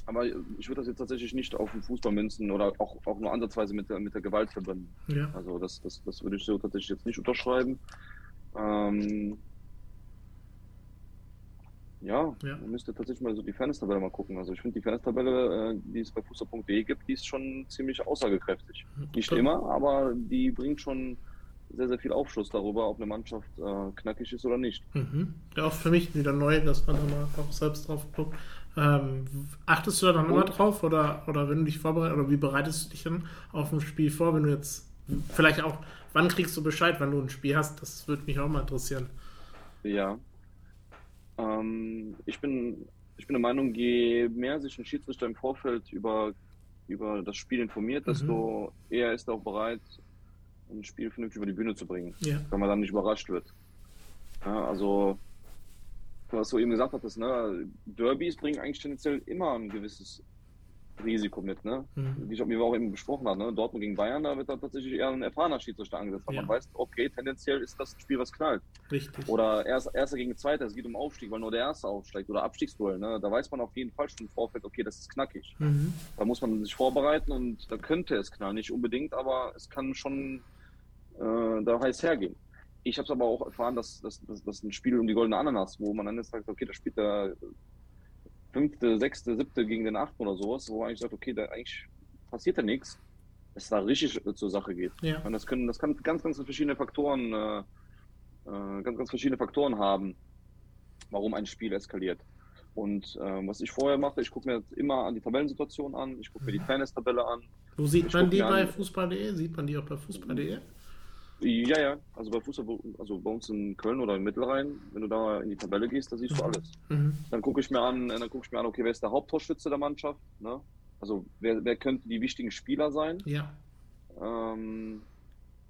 Aber ich würde das jetzt tatsächlich nicht auf den Fußball münzen oder auch, auch nur ansatzweise mit der, mit der Gewalt verbinden. Ja. Also das, das, das würde ich so tatsächlich jetzt nicht unterschreiben. Ähm, ja, ja, man müsste tatsächlich mal so die Fairness-Tabelle mal gucken. Also ich finde die Fairness-Tabelle, äh, die es bei Fußball.de gibt, die ist schon ziemlich aussagekräftig. Nicht okay. immer, aber die bringt schon sehr, sehr viel Aufschluss darüber, ob eine Mannschaft äh, knackig ist oder nicht. Mhm. Ja, auch für mich wieder neu, dass man da mal auch selbst drauf guckt. Ähm, achtest du da dann immer drauf oder, oder wenn du dich vorbereitest oder wie bereitest du dich dann auf ein Spiel vor, wenn du jetzt vielleicht auch, wann kriegst du Bescheid, wenn du ein Spiel hast? Das würde mich auch mal interessieren. Ja, ähm, ich, bin, ich bin der Meinung, je mehr sich ein Schiedsrichter im Vorfeld über, über das Spiel informiert, desto mhm. eher ist er auch bereit, ein Spiel vernünftig über die Bühne zu bringen, ja. wenn man dann nicht überrascht wird. Ja, also, was du eben gesagt hattest, ne, Derbys bringen eigentlich tendenziell immer ein gewisses Risiko mit, ne? Mhm. Wie, wir auch eben besprochen haben, ne? Dortmund gegen Bayern, da wird dann tatsächlich eher ein erfahrener Schiedsrichter angesetzt, weil ja. man weiß, okay, tendenziell ist das ein Spiel, was knallt. Richtig. Oder erst, Erster gegen Zweiter, es geht um Aufstieg, weil nur der Erste aufsteigt oder Abstiegsduell, ne? Da weiß man auf jeden Fall schon im Vorfeld, okay, das ist knackig. Mhm. Da muss man sich vorbereiten und da könnte es knallen, nicht unbedingt, aber es kann schon äh, da heiß hergehen. Ich habe es aber auch erfahren, dass, dass ein Spiel um die goldene Ananas, wo man dann sagt, okay, da spielt der fünfte, sechste, siebte gegen den achten oder sowas, wo man eigentlich sagt, okay, da eigentlich passiert ja nichts, dass da richtig zur Sache geht. Ja. Und das können, das kann ganz, ganz verschiedene Faktoren, äh, äh, ganz, ganz verschiedene Faktoren haben, warum ein Spiel eskaliert. Und äh, was ich vorher mache, ich gucke mir immer an die Tabellensituation an, ich gucke mir die mhm. Fairness-Tabelle an. Wo sieht man die bei Fußball.de? Sieht man die auch bei Fußball.de? Ja, ja, also bei Fußball, also bei uns in Köln oder in Mittelrhein, wenn du da in die Tabelle gehst, da siehst du mhm. alles. Mhm. Dann gucke ich mir an, dann gucke ich mir an, okay, wer ist der Haupttorschütze der Mannschaft? Ne? Also wer, wer könnte die wichtigen Spieler sein? Ja. Ähm,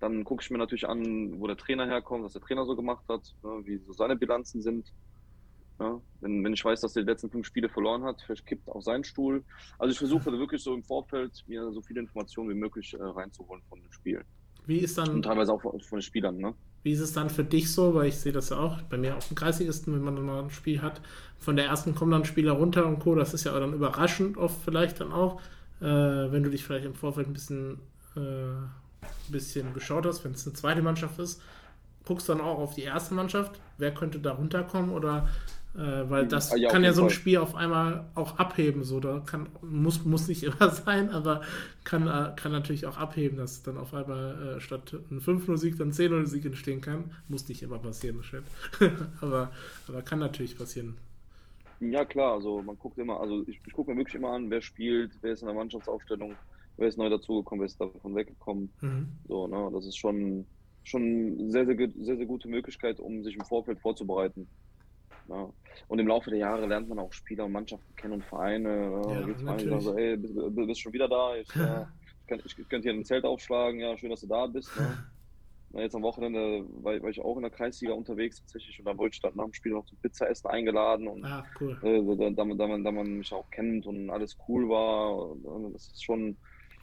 dann gucke ich mir natürlich an, wo der Trainer herkommt, was der Trainer so gemacht hat, ne? wie so seine Bilanzen sind. Ja, wenn, wenn ich weiß, dass er die letzten fünf Spiele verloren hat, vielleicht kippt auch sein Stuhl. Also ich versuche wirklich so im Vorfeld mir so viele Informationen wie möglich äh, reinzuholen von dem Spiel. Wie ist dann. Und teilweise auch von, den Spielern, ne? Wie ist es dann für dich so, weil ich sehe das ja auch bei mir auf dem Kreisligisten, wenn man dann mal ein Spiel hat, von der ersten kommen dann Spieler runter und Co. Das ist ja dann überraschend oft vielleicht dann auch, äh, wenn du dich vielleicht im Vorfeld ein bisschen, äh, ein bisschen geschaut hast, wenn es eine zweite Mannschaft ist, guckst du dann auch auf die erste Mannschaft, wer könnte da runterkommen oder äh, weil das ja, kann ja so ein Fall. Spiel auf einmal auch abheben. So, da kann, muss, muss nicht <laughs> immer sein, aber kann, äh, kann natürlich auch abheben, dass dann auf einmal äh, statt ein 5-0-Sieg dann 10-0-Sieg entstehen kann. Muss nicht immer passieren, <laughs> aber, aber kann natürlich passieren. Ja, klar, also man guckt immer, also ich, ich gucke mir wirklich immer an, wer spielt, wer ist in der Mannschaftsaufstellung, wer ist neu dazugekommen, wer ist davon weggekommen. Mhm. So, ne, das ist schon, schon sehr, sehr, sehr, sehr gute Möglichkeit, um sich im Vorfeld vorzubereiten. Ja. Und im Laufe der Jahre lernt man auch Spieler und Mannschaften kennen und Vereine. Ja, geht's so, ey, bist, du schon wieder da? Ich, ja, <laughs> ich, kann, ich, könnte hier ein Zelt aufschlagen, ja, schön, dass du da bist. Ne? Na, jetzt am Wochenende war, war, ich auch in der Kreisliga unterwegs tatsächlich und da wollte ich dann nach dem Spiel noch zum Pizzaessen eingeladen und ah, cool. äh, da, da, da, man, da man mich auch kennt und alles cool war. Das ist schon.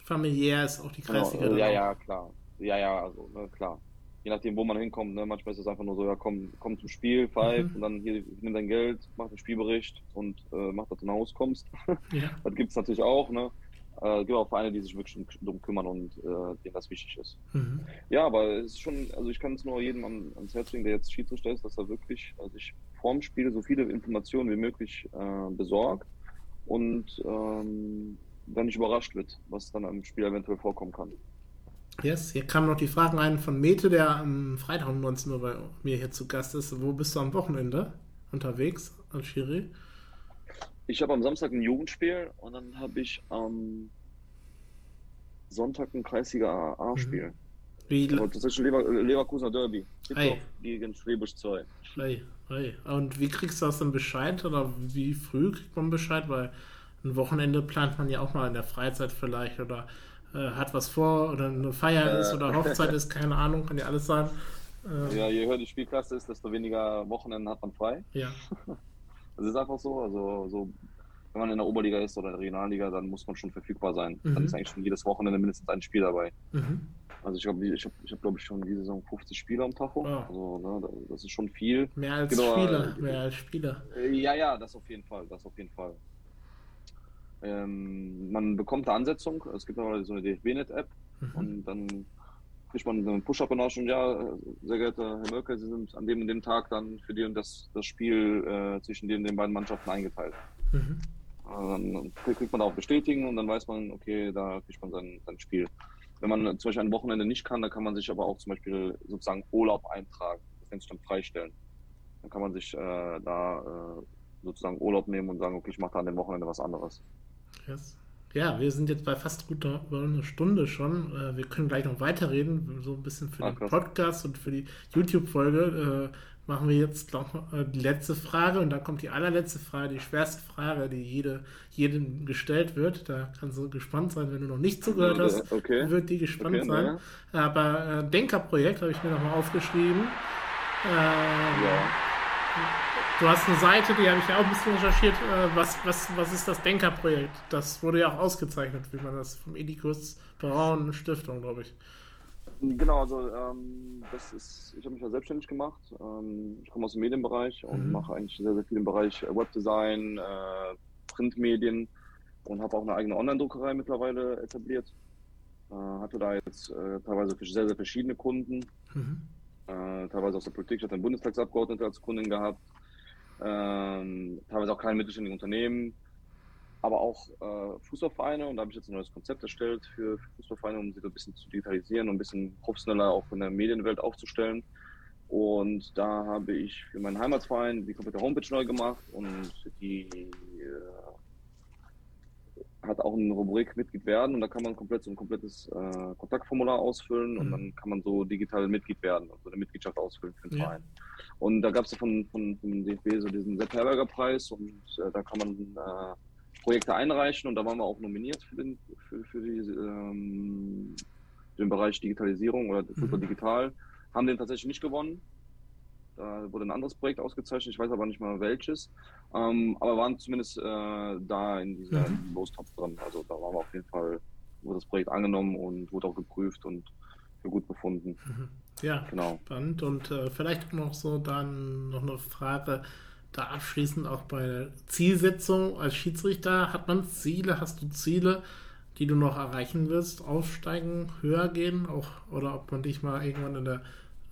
Familiär ist auch die Kreisliga. Genau, ja, ja, klar. Ja, ja, also, ne, klar je nachdem, wo man hinkommt. Ne? Manchmal ist es einfach nur so, ja, komm, komm zum Spiel, pfeif mhm. und dann hier, nimm dein Geld, mach den Spielbericht und äh, mach, dass du nach Hause kommst. <laughs> Ja. das gibt es natürlich auch. Ne? Äh, gibt auch Vereine, die sich wirklich darum kümmern und äh, denen das wichtig ist. Mhm. Ja, aber es ist schon, also ich kann es nur jedem an, ans Herz legen, der jetzt Schiedsrichter ist, dass er wirklich sich vorm Spiel so viele Informationen wie möglich äh, besorgt und ähm, dann nicht überrascht wird, was dann am Spiel eventuell vorkommen kann. Yes, hier kamen noch die Fragen ein von Mete, der am Freitag um 19 Uhr bei mir hier zu Gast ist. Wo bist du am Wochenende unterwegs, Al-Shiri? Ich habe am Samstag ein Jugendspiel und dann habe ich am Sonntag ein Kreisliga A-Spiel. Mhm. Wie? Das ist Lever Leverkusener Derby. Gegen Schwäbisch 2. Hey, hey. Und wie kriegst du das dann Bescheid oder wie früh kriegt man Bescheid? Weil ein Wochenende plant man ja auch mal in der Freizeit vielleicht oder äh, hat was vor oder eine Feier äh. ist oder Hochzeit ist, keine Ahnung, kann ja alles sein. Äh, ja, je höher die Spielklasse ist, desto weniger Wochenenden hat man frei. Ja. <laughs> Das ist einfach so. Also, so, wenn man in der Oberliga ist oder in der Regionalliga, dann muss man schon verfügbar sein. Mhm. Dann ist eigentlich schon jedes Wochenende mindestens ein Spiel dabei. Mhm. Also ich glaube, ich habe, ich hab, glaube ich, schon diese Saison 50 Spieler am Tacho. Oh. Also, ne, das ist schon viel. Mehr als genau, Spieler. Äh, mehr als Spieler. Ja, ja, das auf jeden Fall. Das auf jeden Fall. Ähm, man bekommt eine Ansetzung, es gibt aber so eine DFB-Net-App mhm. und dann kriegt man eine Push-Up-Benachrichtigung, ja, sehr geehrter Herr Mölker, Sie sind an dem und dem Tag dann für die und das, das Spiel äh, zwischen den, den beiden Mannschaften eingeteilt. Mhm. Äh, dann kriegt man da auch bestätigen und dann weiß man, okay, da kriegt man sein, sein Spiel. Wenn man zum Beispiel ein Wochenende nicht kann, dann kann man sich aber auch zum Beispiel sozusagen Urlaub eintragen. Das nennt sich dann freistellen. Dann kann man sich äh, da äh, sozusagen Urlaub nehmen und sagen, okay, ich mache da an dem Wochenende was anderes. Yes. Ja, wir sind jetzt bei fast gut über eine Stunde schon. Äh, wir können gleich noch weiterreden, so ein bisschen für ah, den Podcast und für die YouTube-Folge. Äh, machen wir jetzt noch äh, die letzte Frage und dann kommt die allerletzte Frage, die schwerste Frage, die jede, jedem gestellt wird. Da kannst du gespannt sein, wenn du noch nicht zugehört hast, okay. wird die gespannt okay, sein. Ja. Aber äh, Denkerprojekt habe ich mir nochmal aufgeschrieben. Ähm, ja. Du hast eine Seite, die habe ich ja auch ein bisschen recherchiert. Äh, was, was, was ist das Denkerprojekt? Das wurde ja auch ausgezeichnet, wie man das vom Edikus Braun Stiftung, glaube ich. Genau, also ähm, das ist, ich habe mich ja selbstständig gemacht. Ähm, ich komme aus dem Medienbereich und mhm. mache eigentlich sehr, sehr viel im Bereich Webdesign, äh, Printmedien und habe auch eine eigene Online-Druckerei mittlerweile etabliert. Äh, hatte da jetzt äh, teilweise sehr, sehr verschiedene Kunden. Mhm. Äh, teilweise aus der Politik. Ich hatte einen Bundestagsabgeordneten als Kundin gehabt ähm, teilweise auch kleine mittelständige Unternehmen, aber auch äh, Fußballvereine. Und da habe ich jetzt ein neues Konzept erstellt für, für Fußballvereine, um sie so ein bisschen zu digitalisieren und ein bisschen professioneller auch in der Medienwelt aufzustellen. Und da habe ich für meinen Heimatverein die komplette Homepage neu gemacht und die äh, hat auch eine Rubrik Mitglied werden und da kann man komplett so ein komplettes äh, Kontaktformular ausfüllen und mhm. dann kann man so digital Mitglied werden, also eine Mitgliedschaft ausfüllen für den ja. Verein. Und da gab es ja von, von, vom DFB so diesen Sepp Herberger Preis und äh, da kann man äh, Projekte einreichen und da waren wir auch nominiert für den, für, für die, ähm, den Bereich Digitalisierung oder Super mhm. Digital. Haben den tatsächlich nicht gewonnen. Da wurde ein anderes Projekt ausgezeichnet, ich weiß aber nicht mal welches. Ähm, aber waren zumindest äh, da in dieser mhm. Lostop drin. Also da waren wir auf jeden Fall, wurde das Projekt angenommen und wurde auch geprüft und für gut befunden. Mhm. Ja, genau. spannend. Und äh, vielleicht noch so dann noch eine Frage da abschließend auch bei der Zielsetzung als Schiedsrichter. Hat man Ziele? Hast du Ziele, die du noch erreichen wirst? Aufsteigen, höher gehen? Auch, oder ob man dich mal irgendwann in der,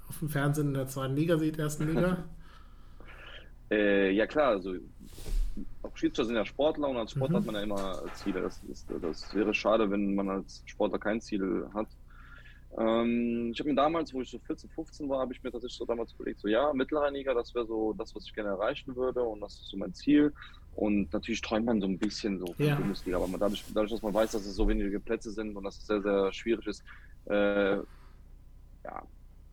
auf dem Fernsehen in der zweiten Liga sieht, ersten <laughs> Liga? äh, ja klar, also auch Schiedsrichter sind ja Sportler und als Sportler mhm. hat man ja immer Ziele. Das, ist, das wäre schade, wenn man als Sportler kein Ziel hat. Ähm, ich habe mir damals, wo ich so 14, 15 war, habe ich mir tatsächlich so damals überlegt, so ja, Mittelrheiniger, das wäre so das, was ich gerne erreichen würde und das ist so mein Ziel. Und natürlich träumt man so ein bisschen so von ja. Bundesliga, aber man, dadurch, dadurch, dass man weiß, dass es so wenige Plätze sind und dass es sehr, sehr schwierig ist, äh, ja,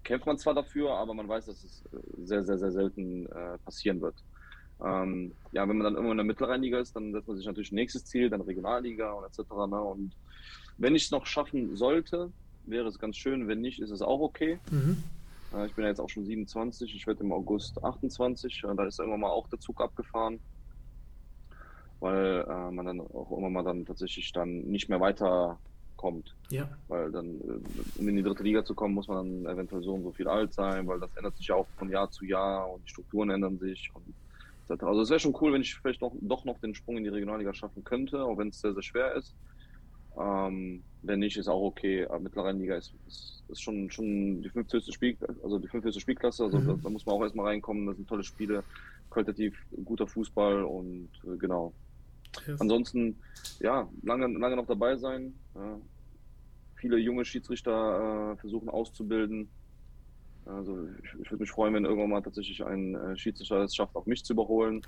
kämpft man zwar dafür, aber man weiß, dass es sehr, sehr, sehr selten äh, passieren wird. Ähm, ja, wenn man dann irgendwann in der Mittelrheiniger ist, dann setzt man sich natürlich ein nächstes Ziel, dann Regionalliga und etc. Ne? Und wenn ich es noch schaffen sollte, wäre es ganz schön. Wenn nicht, ist es auch okay. Mhm. Äh, ich bin ja jetzt auch schon 27. Ich werde im August 28. Äh, da ist irgendwann mal auch der Zug abgefahren. Weil äh, man dann auch immer mal dann tatsächlich dann nicht mehr weiterkommt. Ja. Weil dann, äh, um in die dritte Liga zu kommen, muss man dann eventuell so und so viel alt sein, weil das ändert sich ja auch von Jahr zu Jahr und die Strukturen ändern sich und also es wäre schon cool, wenn ich vielleicht noch, doch noch den Sprung in die Regionalliga schaffen könnte, auch wenn es sehr, sehr schwer ist. Ähm, wenn nicht, ist auch okay. Aber mittlere Liga ist, ist, ist, schon, schon die fünfte Spiel, also die fünfte Spielklasse. Also mhm. da, da, muss man auch erstmal reinkommen. Das sind tolle Spiele, qualitativ guter Fußball und äh, genau. Yes. Ansonsten, ja, lange, lange noch dabei sein. Äh, viele junge Schiedsrichter äh, versuchen auszubilden. Also ich, ich würde mich freuen, wenn irgendwann mal tatsächlich ein äh, Schiedsrichter es schafft, auch mich zu überholen.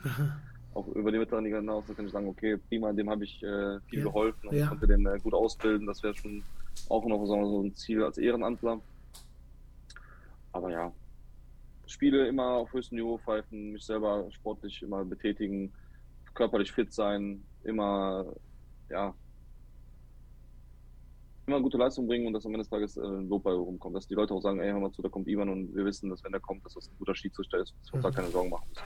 auch über die mittlere Liga hinaus, da kann ich sagen, okay, prima, dem habe ich äh, viel ja. geholfen und ja. konnte den äh, gut ausbilden. Das wäre schon auch noch so ein Ziel als Ehrenamtler. Aber ja, Spiele immer auf höchstem Niveau pfeifen, mich selber sportlich immer betätigen, körperlich fit sein, immer, ja, immer gute Leistung bringen und dass am Ende des Tages äh, ein Lob bei rumkommt. Dass die Leute auch sagen, ey, hör mal zu, da kommt Ivan und wir wissen, dass wenn der kommt, dass das ein guter Schiedsrichter ist, dass wir uns mhm. da keine Sorgen machen müssen.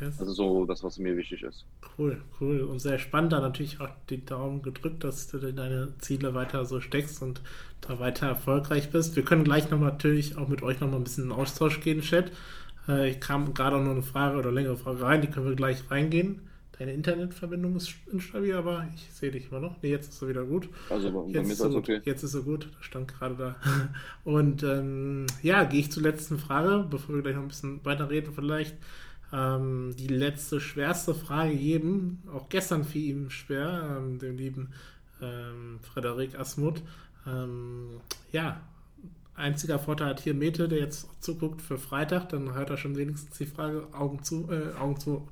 Yes. Das ist so das, was mir wichtig ist. Cool, cool. Und sehr spannend, da natürlich auch die Daumen gedrückt, dass du deine Ziele weiter so steckst und da weiter erfolgreich bist. Wir können gleich noch natürlich auch mit euch noch mal ein bisschen in Austausch gehen, Chat. Äh, ich kam gerade auch noch eine Frage oder längere Frage rein, die können wir gleich reingehen. Deine Internetverbindung ist instabil, aber ich sehe dich immer noch. Nee, jetzt ist sie wieder gut. Also bei jetzt mir ist alles okay. Jetzt ist sie gut, das stand gerade da. <laughs> Und ähm, ja, gehe ich zur letzten Frage, bevor wir gleich noch ein bisschen weiter reden vielleicht. Ähm, die letzte schwerste Frage jedem, auch gestern fiel ihm schwer, ähm, dem lieben ähm, Frederik Asmuth. Ähm, ja, einziger Vorteil hat hier Mete, der jetzt zuguckt für Freitag, dann hört er schon wenigstens die Frage Augen zu, äh, Augen zu,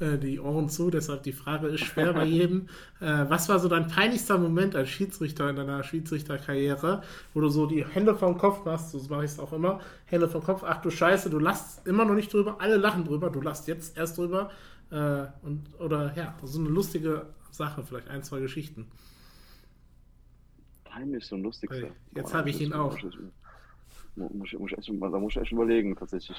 äh, die Ohren zu, deshalb die Frage ist schwer bei jedem. <laughs> Äh, was war so dein peinlichster Moment als Schiedsrichter in deiner Schiedsrichterkarriere, wo du so die Hände vom Kopf machst, so mache ich es auch immer, Hände vom Kopf, ach du Scheiße, du lachst immer noch nicht drüber, alle lachen drüber, du lachst jetzt erst drüber. Äh, und, oder ja, so eine lustige Sache, vielleicht ein, zwei Geschichten. Peinlich und lustigste. Jetzt habe ich ihn auch. Muss, muss, muss echt, da muss ich echt überlegen, tatsächlich.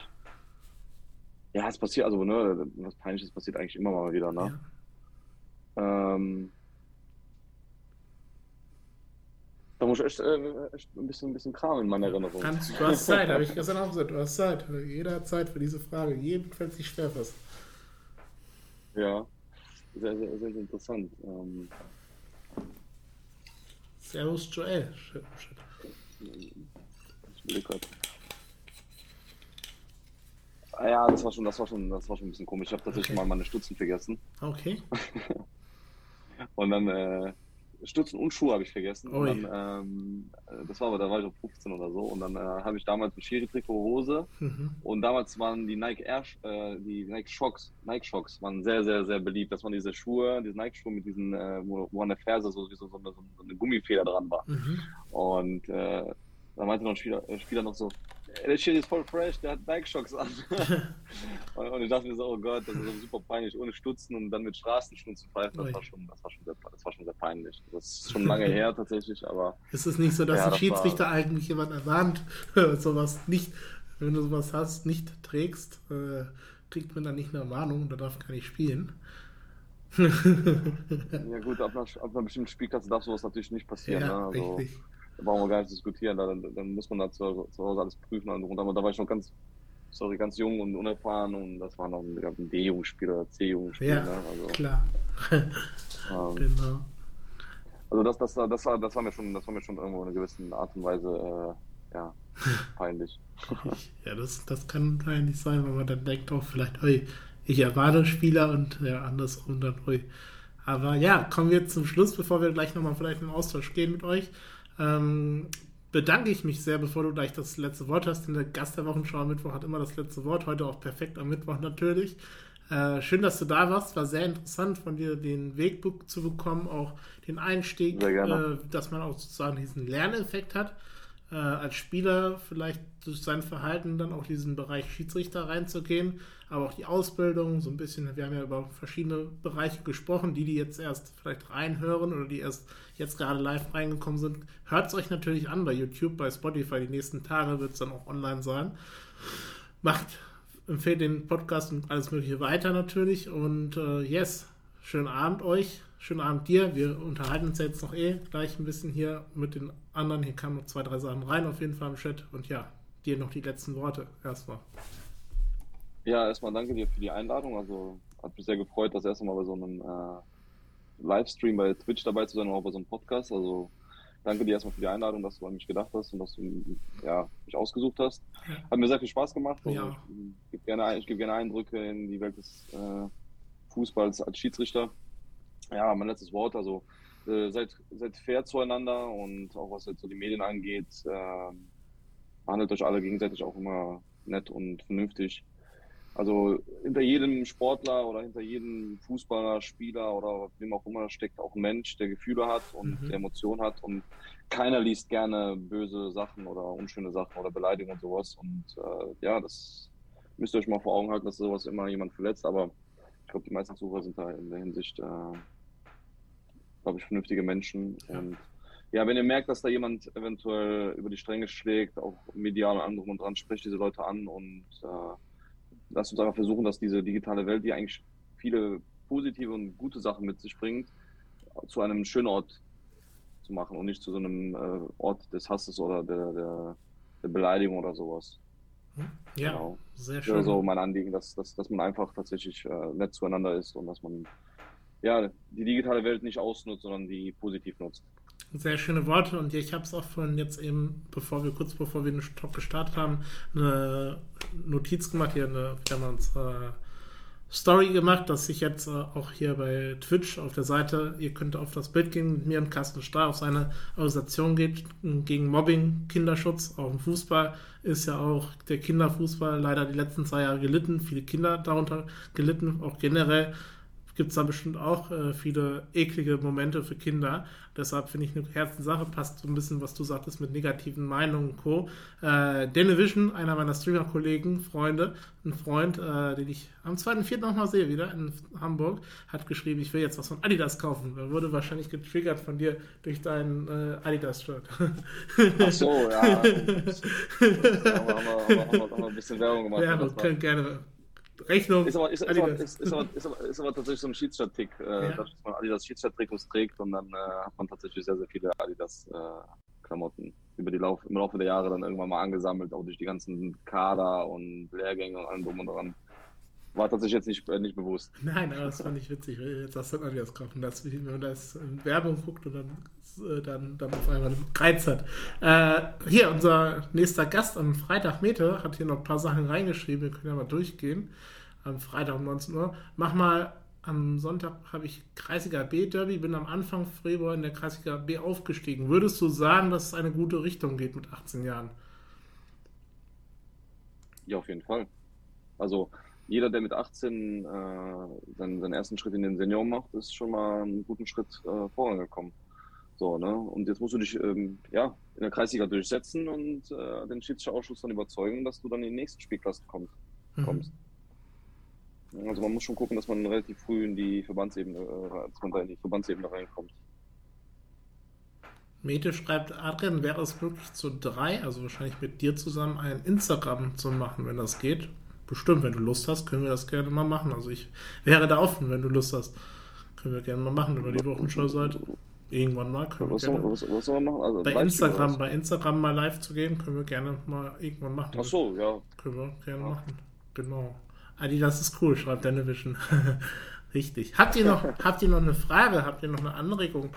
Ja, es passiert, also ne, was Peinliches passiert eigentlich immer mal wieder, ne? Ja. Ähm, da muss ich echt, äh, echt ein, bisschen, ein bisschen Kram in meiner Erinnerung. Kannst, du hast Zeit, habe ich gestern auch gesagt, du hast Zeit. Jeder hat Zeit für diese Frage. Jedem fällt sich schwer was. Ja, sehr, sehr, sehr interessant. Ähm, Servus Joel. Ich will gerade. Ah ja, das war schon, das war schon, das war schon ein bisschen komisch. Ich habe tatsächlich okay. mal meine Stutzen vergessen. Okay. <laughs> und dann äh, Stutzen und Schuhe habe ich vergessen. Und dann, ähm, äh, das war aber, da war ich auf 15 oder so. Und dann äh, habe ich damals ein Schiri-Trikot, Hose. Mhm. Und damals waren die Nike Air, äh, die Nike Shocks, Nike Shocks waren sehr, sehr, sehr beliebt. Das waren diese Schuhe, diese Nike-Schuhe mit diesen, äh, wo, wo an der Ferse so, so, so, eine, so eine Gummifeder dran war. Mhm. Und äh, dann meinte noch ein Spieler, äh, Spieler noch so, der Shit ist voll fresh, der hat Bike-Shocks an. und, <laughs> <laughs> und, ich dachte mir so, oh Gott, das ist super peinlich, ohne Stutzen und dann mit Straßenschuhen zu pfeifen, das war, schon, das, war schon sehr, das war schon sehr peinlich. Das ist schon lange her <laughs> tatsächlich, aber... Ist es nicht so, dass ja, ein Schiedsrichter war... eigentlich jemand erwarnt, sowas nicht wenn du sowas hast, nicht trägst, äh, kriegt man dann nicht eine Warnung, da darf gar nicht spielen. ja gut, ab einer, ab einer bestimmten Spielklasse darf sowas natürlich nicht passieren. Ja, ne? also, richtig. Da brauchen wir gar nicht diskutieren, da, dann, dann muss man da zu, zu Hause alles prüfen. Und da war ich noch ganz, sorry, ganz jung und unerfahren und das war noch ein, ein D-Jugendspiel oder C-Jugendspiel. Ja, ne? also, klar. <laughs> ähm, genau. Also das, das, das, war, das war mir schon, das war mir schon irgendwo in einer gewissen Art und Weise äh, ja, <laughs> peinlich. ja, das, das kann peinlich sein, weil man dann denkt auch vielleicht, oi, ich erwarte Spieler und ja, andersrum dann, oi. Aber ja, kommen wir zum Schluss, bevor wir gleich nochmal vielleicht in den Austausch gehen mit euch. Ähm, bedanke ich mich sehr, bevor du gleich das letzte Wort hast. Denn der Gast der Wochenschau am Mittwoch hat immer das letzte Wort. Heute auch perfekt am Mittwoch natürlich. Äh, schön, dass du da warst. War sehr interessant von dir, den Weg zu bekommen, auch den Einstieg, äh, dass man auch sozusagen diesen Lerneffekt hat äh, als Spieler vielleicht durch sein Verhalten dann auch diesen Bereich Schiedsrichter reinzugehen, aber auch die Ausbildung, so ein bisschen, wir haben ja über verschiedene Bereiche gesprochen, die, die jetzt erst vielleicht reinhören oder die erst jetzt gerade live reingekommen sind, hört es euch natürlich an bei YouTube, bei Spotify, die nächsten Tage wird es dann auch online sein. Macht, empfehlt den Podcast und alles mögliche weiter natürlich und äh, yes, schönen Abend euch. Schönen Abend dir. Wir unterhalten uns jetzt noch eh gleich ein bisschen hier mit den anderen. Hier kamen noch zwei, drei Sachen rein auf jeden Fall im Chat. Und ja, dir noch die letzten Worte erstmal. Ja, erstmal danke dir für die Einladung. Also hat mich sehr gefreut, das erste Mal bei so einem äh, Livestream bei Twitch dabei zu sein und auch bei so einem Podcast. Also danke dir erstmal für die Einladung, dass du an mich gedacht hast und dass du ja, mich ausgesucht hast. Hat mir sehr viel Spaß gemacht. Ja. Ich gebe gerne, geb gerne Eindrücke in die Welt des äh, Fußballs als Schiedsrichter ja, mein letztes Wort. Also äh, seid, seid fair zueinander und auch was jetzt so die Medien angeht, äh, behandelt euch alle gegenseitig auch immer nett und vernünftig. Also hinter jedem Sportler oder hinter jedem Fußballer, Spieler oder wem auch immer steckt auch ein Mensch, der Gefühle hat und mhm. Emotionen hat und keiner liest gerne böse Sachen oder unschöne Sachen oder Beleidigungen und sowas. Und äh, ja, das müsst ihr euch mal vor Augen halten, dass sowas immer jemand verletzt. Aber ich glaube, die meisten Sucher sind da in der Hinsicht äh, glaube ich, vernünftige Menschen. Ja. Und ja, wenn ihr merkt, dass da jemand eventuell über die Stränge schlägt, auch medial und anderem und dran, spricht diese Leute an und äh, lasst uns einfach versuchen, dass diese digitale Welt, die eigentlich viele positive und gute Sachen mit sich bringt, zu einem schönen Ort zu machen und nicht zu so einem äh, Ort des Hasses oder der, der, der Beleidigung oder sowas. Hm? Ja, genau. sehr schön. Das ist so mein Anliegen, dass, dass, dass man einfach tatsächlich äh, nett zueinander ist und dass man ja, die digitale Welt nicht ausnutzt, sondern die positiv nutzt. Sehr schöne Worte und ich habe es auch von jetzt eben, bevor wir kurz bevor wir den Talk gestartet haben, eine Notiz gemacht, hier eine, wie man es, äh, Story gemacht, dass ich jetzt äh, auch hier bei Twitch auf der Seite, ihr könnt auf das Bild gehen, mit mir und Carsten Stahl auf seine Organisation geht gegen Mobbing, Kinderschutz, auch im Fußball. Ist ja auch der Kinderfußball leider die letzten zwei Jahre gelitten, viele Kinder darunter gelitten, auch generell gibt es da bestimmt auch äh, viele eklige Momente für Kinder. Deshalb finde ich eine Herzenssache, passt so ein bisschen, was du sagtest mit negativen Meinungen und Co. Äh, Danivision, einer meiner Streamer-Kollegen, Freunde, ein Freund, äh, den ich am 2.4. nochmal sehe, wieder in Hamburg, hat geschrieben, ich will jetzt was von Adidas kaufen. Er wurde wahrscheinlich getriggert von dir durch dein äh, Adidas-Shirt. Ach so, ja. <laughs> haben, wir, haben, wir, haben, wir, ein bisschen Werbung gemacht. Ja, wir können gerne Rechnung. Ist aber, ist, ist, aber, ist, aber, ist, aber, ist aber tatsächlich so ein Schiedsrichter-Tick, äh, ja. dass man Adidas Schiedsrichter-Trikots trägt und dann äh, hat man tatsächlich sehr, sehr viele Adidas-Klamotten äh, über die Lauf, im Laufe der Jahre dann irgendwann mal angesammelt, auch durch die ganzen Kader und Lehrgänge und allem drum und dran. War tatsächlich jetzt nicht, äh, nicht bewusst. Nein, aber das fand ich witzig, jetzt hast du Adidas kaufen, dass wenn man das in Werbung guckt und dann, äh, dann, dann auf einmal einen Reiz hat. Äh, hier, unser nächster Gast am Freitag, Mete, hat hier noch ein paar Sachen reingeschrieben, wir können ja mal durchgehen. Am Freitag um 19 Uhr. Mach mal am Sonntag habe ich Kreisiger B Derby, bin am Anfang Februar in der Kreisiger B aufgestiegen. Würdest du sagen, dass es eine gute Richtung geht mit 18 Jahren? Ja, auf jeden Fall. Also jeder, der mit 18 äh, seinen, seinen, ersten Schritt in den Senioren macht, ist schon mal einen guten Schritt äh, vorangekommen. So, ne? Und jetzt musst du dich ähm, ja, in der Kreisliga durchsetzen und äh, den Schiedsrichterausschuss dann überzeugen, dass du dann in die nächste Spielklasse kommst. Mhm. kommst. Also man muss schon gucken, dass man relativ früh in die Verbandsebene, äh, dass man da in die Verbandsebene reinkommt. Mete schreibt, Adrian, wäre es möglich zu drei, also wahrscheinlich mit dir zusammen, ein Instagram zu machen, wenn das geht? Bestimmt, wenn du Lust hast, können wir das gerne mal machen. Also ich wäre da offen, wenn du Lust hast. Können wir gerne mal machen über die Wochenschau-Seite. Irgendwann mal können was wir gerne. Was, was soll man machen? Also bei Instagram, bei Instagram mal live zu gehen, können wir gerne mal irgendwann machen. Ach so, ja. Können wir gerne ja. machen. Genau. Adi, das ist cool, schreibt Vision. <laughs> Richtig. Habt ihr, noch, <laughs> habt ihr noch eine Frage? Habt ihr noch eine Anregung?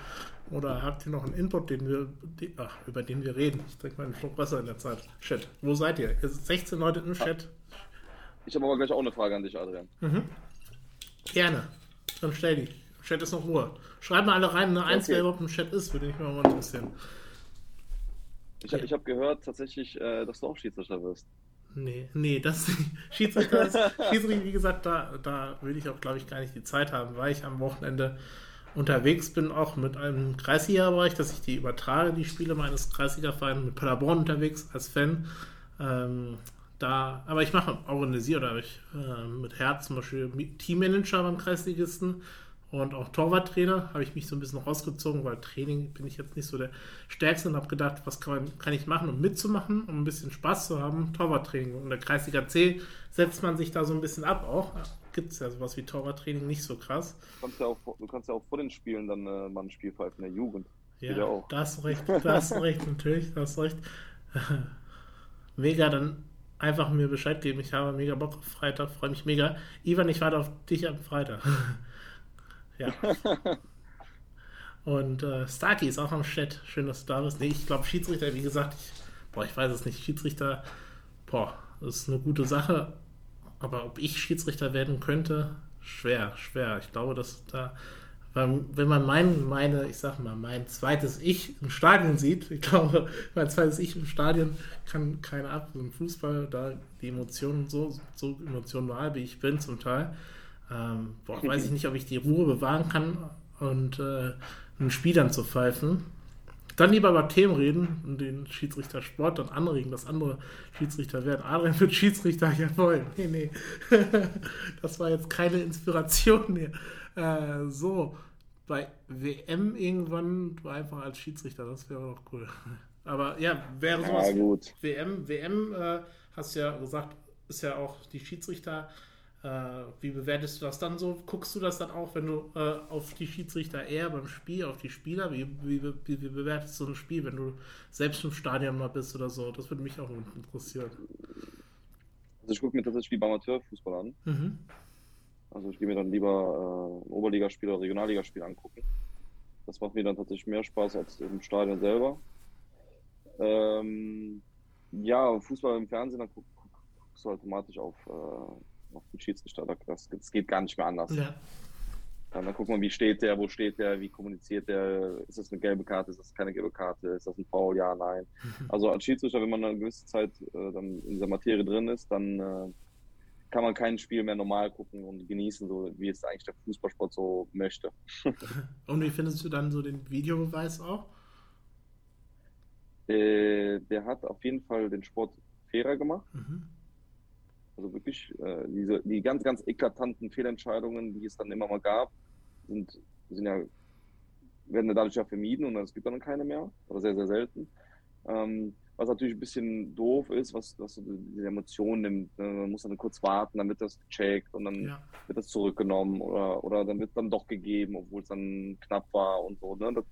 Oder habt ihr noch einen Input, den wir, die, ach, über den wir reden? Ich trinke mal einen Schluck Wasser in der Zeit. Chat. Wo seid ihr? Ihr seid 16 Leute im Chat. Ich habe aber gleich auch eine Frage an dich, Adrian. Mhm. Gerne. Dann stell die. Im Chat ist noch Ruhe. Schreibt mal alle rein, eine okay. Eins, wer überhaupt im Chat ist, würde mich mal interessieren. Ich, okay. ich habe gehört tatsächlich, äh, dass du auch Schiedsrichter wirst. Nee, nee, das Schiedsrichter ist, <laughs> Schiedsrichter, wie gesagt, da, da will ich auch, glaube ich, gar nicht die Zeit haben, weil ich am Wochenende unterwegs bin, auch mit einem Kreisliga-Bereich, dass ich die übertrage, die Spiele meines Kreisliga-Vereins mit Paderborn unterwegs als Fan. Ähm, da, aber ich mache, organisiere oder ich äh, mit Herz zum Beispiel Teammanager beim Kreisligisten und auch Torwarttrainer habe ich mich so ein bisschen rausgezogen, weil Training bin ich jetzt nicht so der Stärkste und habe gedacht, was kann, kann, ich machen, um mitzumachen, um ein bisschen Spaß zu haben. Torwarttraining. Und der Kreisliga C setzt man sich da so ein bisschen ab auch. Gibt es ja sowas wie Torwarttraining nicht so krass. Du kannst ja auch, du kannst ja auch vor den Spielen dann äh, mal ein Spiel pfeifen, in der Jugend. Ja, ja da hast du recht, da hast du recht, natürlich, da hast du recht. <laughs> Mega, dann einfach mir Bescheid geben. Ich habe mega Bock auf Freitag, freue mich mega. Ivan, ich warte auf dich am Freitag. <laughs> ja. <laughs> Und äh, Starkey ist auch am Chat. Schön, dass du da bist. Nee, ich glaube, Schiedsrichter, wie gesagt, ich, boah, ich weiß es nicht. Schiedsrichter, boah, das ist eine gute Sache. Aber ob ich Schiedsrichter werden könnte, schwer, schwer. Ich glaube, dass da wenn man mein, meine, ich sag mal, mein zweites Ich im Stadion sieht, ich glaube, <laughs> mein zweites Ich im Stadion kann keiner ab. Im Fußball, da die Emotionen so, so emotional wie ich bin zum Teil, ähm, boah, weiß ich nicht, ob ich die Ruhe bewahren kann und äh, einen Spielern zu pfeifen. Dann lieber über Themen reden und den Schiedsrichter Sport dann anregen, dass andere Schiedsrichter werden. Adrian wird Schiedsrichter, jawohl. Nee, nee. <laughs> das war jetzt keine Inspiration mehr. Äh, so, bei WM irgendwann du einfach als Schiedsrichter, das wäre doch cool. Aber ja, wäre sowas. Ja, gut. WM, WM, äh, hast ja gesagt, ist ja auch die Schiedsrichter. Äh, wie bewertest du das dann so? Guckst du das dann auch, wenn du äh, auf die Schiedsrichter eher beim Spiel, auf die Spieler? Wie, wie, wie, wie bewertest du ein Spiel, wenn du selbst im Stadion mal bist oder so? Das würde mich auch interessieren. Also ich gucke mir tatsächlich wie beim Amateurfußball an. Mhm. Also ich gehe mir dann lieber äh, ein Oberligaspiel oder Regionalligaspiel angucken. Das macht mir dann tatsächlich mehr Spaß als im Stadion selber. Ähm, ja, Fußball im Fernsehen, dann guck, guck, guckst du automatisch auf, äh, auf den Schiedsrichter. Das, das geht gar nicht mehr anders. Ja. Dann, dann guckt man, wie steht der, wo steht der, wie kommuniziert der, ist das eine gelbe Karte, ist das keine gelbe Karte, ist das ein Foul, ja, nein. Also als Schiedsrichter, wenn man eine gewisse Zeit äh, dann in dieser Materie drin ist, dann äh, kann man kein Spiel mehr normal gucken und genießen, so wie es eigentlich der Fußballsport so möchte. <laughs> und wie findest du dann so den Videobeweis auch? Äh, der hat auf jeden Fall den Sport fairer gemacht. Mhm. Also wirklich, äh, diese, die ganz, ganz eklatanten Fehlentscheidungen, die es dann immer mal gab, sind, sind ja, werden dadurch ja vermieden und es gibt dann keine mehr, oder sehr, sehr selten. Ähm, was natürlich ein bisschen doof ist, was, was diese Emotionen nimmt. Ne? Man muss dann kurz warten, dann wird das gecheckt und dann ja. wird das zurückgenommen oder, oder dann wird dann doch gegeben, obwohl es dann knapp war und so. Ne? Das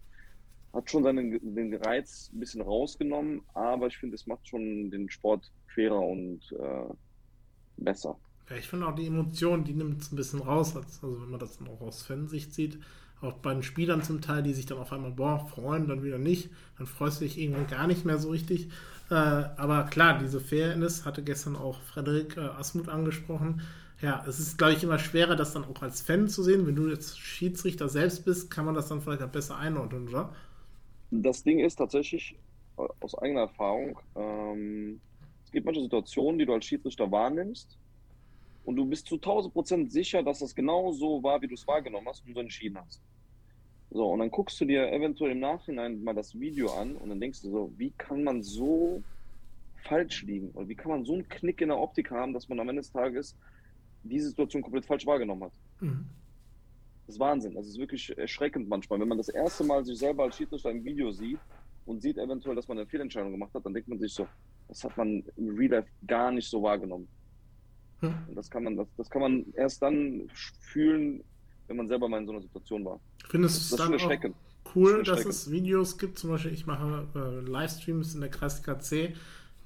hat schon seinen den Reiz ein bisschen rausgenommen, aber ich finde, es macht schon den Sport fairer und äh, besser. Ja, ich finde auch die Emotionen, die nimmt es ein bisschen raus, also wenn man das dann auch aus Fansicht sieht auch bei den Spielern zum Teil, die sich dann auf einmal, boah, freuen, dann wieder nicht. Dann freust du dich irgendwann gar nicht mehr so richtig. Äh, aber klar, diese Fairness hatte gestern auch Frederik äh, Asmuth angesprochen. Ja, es ist, glaube ich, immer schwerer, das dann auch als Fan zu sehen. Wenn du jetzt Schiedsrichter selbst bist, kann man das dann vielleicht auch besser einordnen, oder? Das Ding ist tatsächlich äh, aus eigener Erfahrung, ähm, gibt manche Situationen, die du als Schiedsrichter wahrnimmst und du bist zu 1000 Prozent sicher, dass das genau so war, wie du es wahrgenommen hast und so entschieden hast. So, und dann guckst du dir eventuell im Nachhinein mal das Video an und dann denkst du so, wie kann man so falsch liegen? Oder wie kann man so einen Knick in der Optik haben, dass man am Ende des Tages diese Situation komplett falsch wahrgenommen hat? Mhm. Das ist Wahnsinn. Das ist wirklich erschreckend manchmal. Wenn man das erste Mal sich selber als Schiedsrichter im Video sieht, und sieht eventuell, dass man eine Fehlentscheidung gemacht hat, dann denkt man sich so, das hat man im Real Life gar nicht so wahrgenommen. Hm. Und das kann man, das, das kann man erst dann fühlen, wenn man selber mal in so einer Situation war. Findest du es dann auch cool, das dass es Videos gibt? Zum Beispiel, ich mache äh, Livestreams in der Kreisliga C.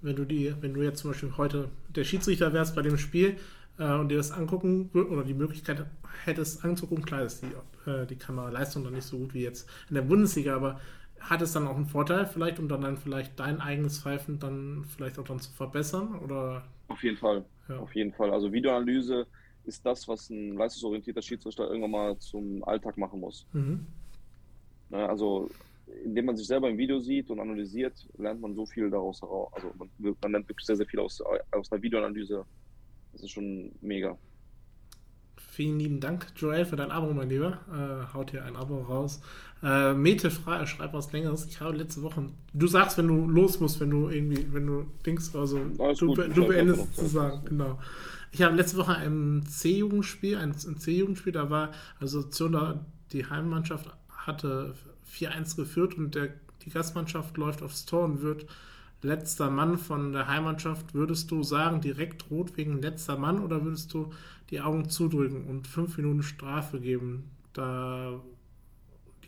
Wenn du die, wenn du jetzt zum Beispiel heute der Schiedsrichter wärst bei dem Spiel äh, und dir das angucken oder die Möglichkeit hättest anzugucken, klar ist die, äh, die Kameraleistung dann nicht so gut wie jetzt in der Bundesliga, aber hat es dann auch einen Vorteil vielleicht, um dann, dann vielleicht dein eigenes Pfeifen dann vielleicht auch dann zu verbessern? Oder? Auf jeden Fall. Ja. Auf jeden Fall. Also Videoanalyse ist das, was ein leistungsorientierter Schiedsrichter irgendwann mal zum Alltag machen muss. Mhm. Ne, also indem man sich selber im Video sieht und analysiert, lernt man so viel daraus heraus. Also man, man lernt wirklich sehr, sehr viel aus, aus einer Videoanalyse. Das ist schon mega. Vielen lieben Dank, Joel, für dein Abo, mein Lieber. Äh, haut hier ein Abo raus. Äh, Mete schreibt was Längeres. Ich habe letzte Woche. Du sagst, wenn du los musst, wenn du irgendwie, wenn du Dings, also Alles du, du beendest zu sagen, genau. Ich habe letzte Woche ein C-Jugendspiel, ein, ein C-Jugendspiel, da war also Zürcher, die Heimmannschaft hatte 4-1 geführt und der, die Gastmannschaft läuft aufs Tor und wird letzter Mann von der Heimmannschaft, würdest du sagen, direkt rot wegen letzter Mann oder würdest du die Augen zudrücken und fünf Minuten Strafe geben, da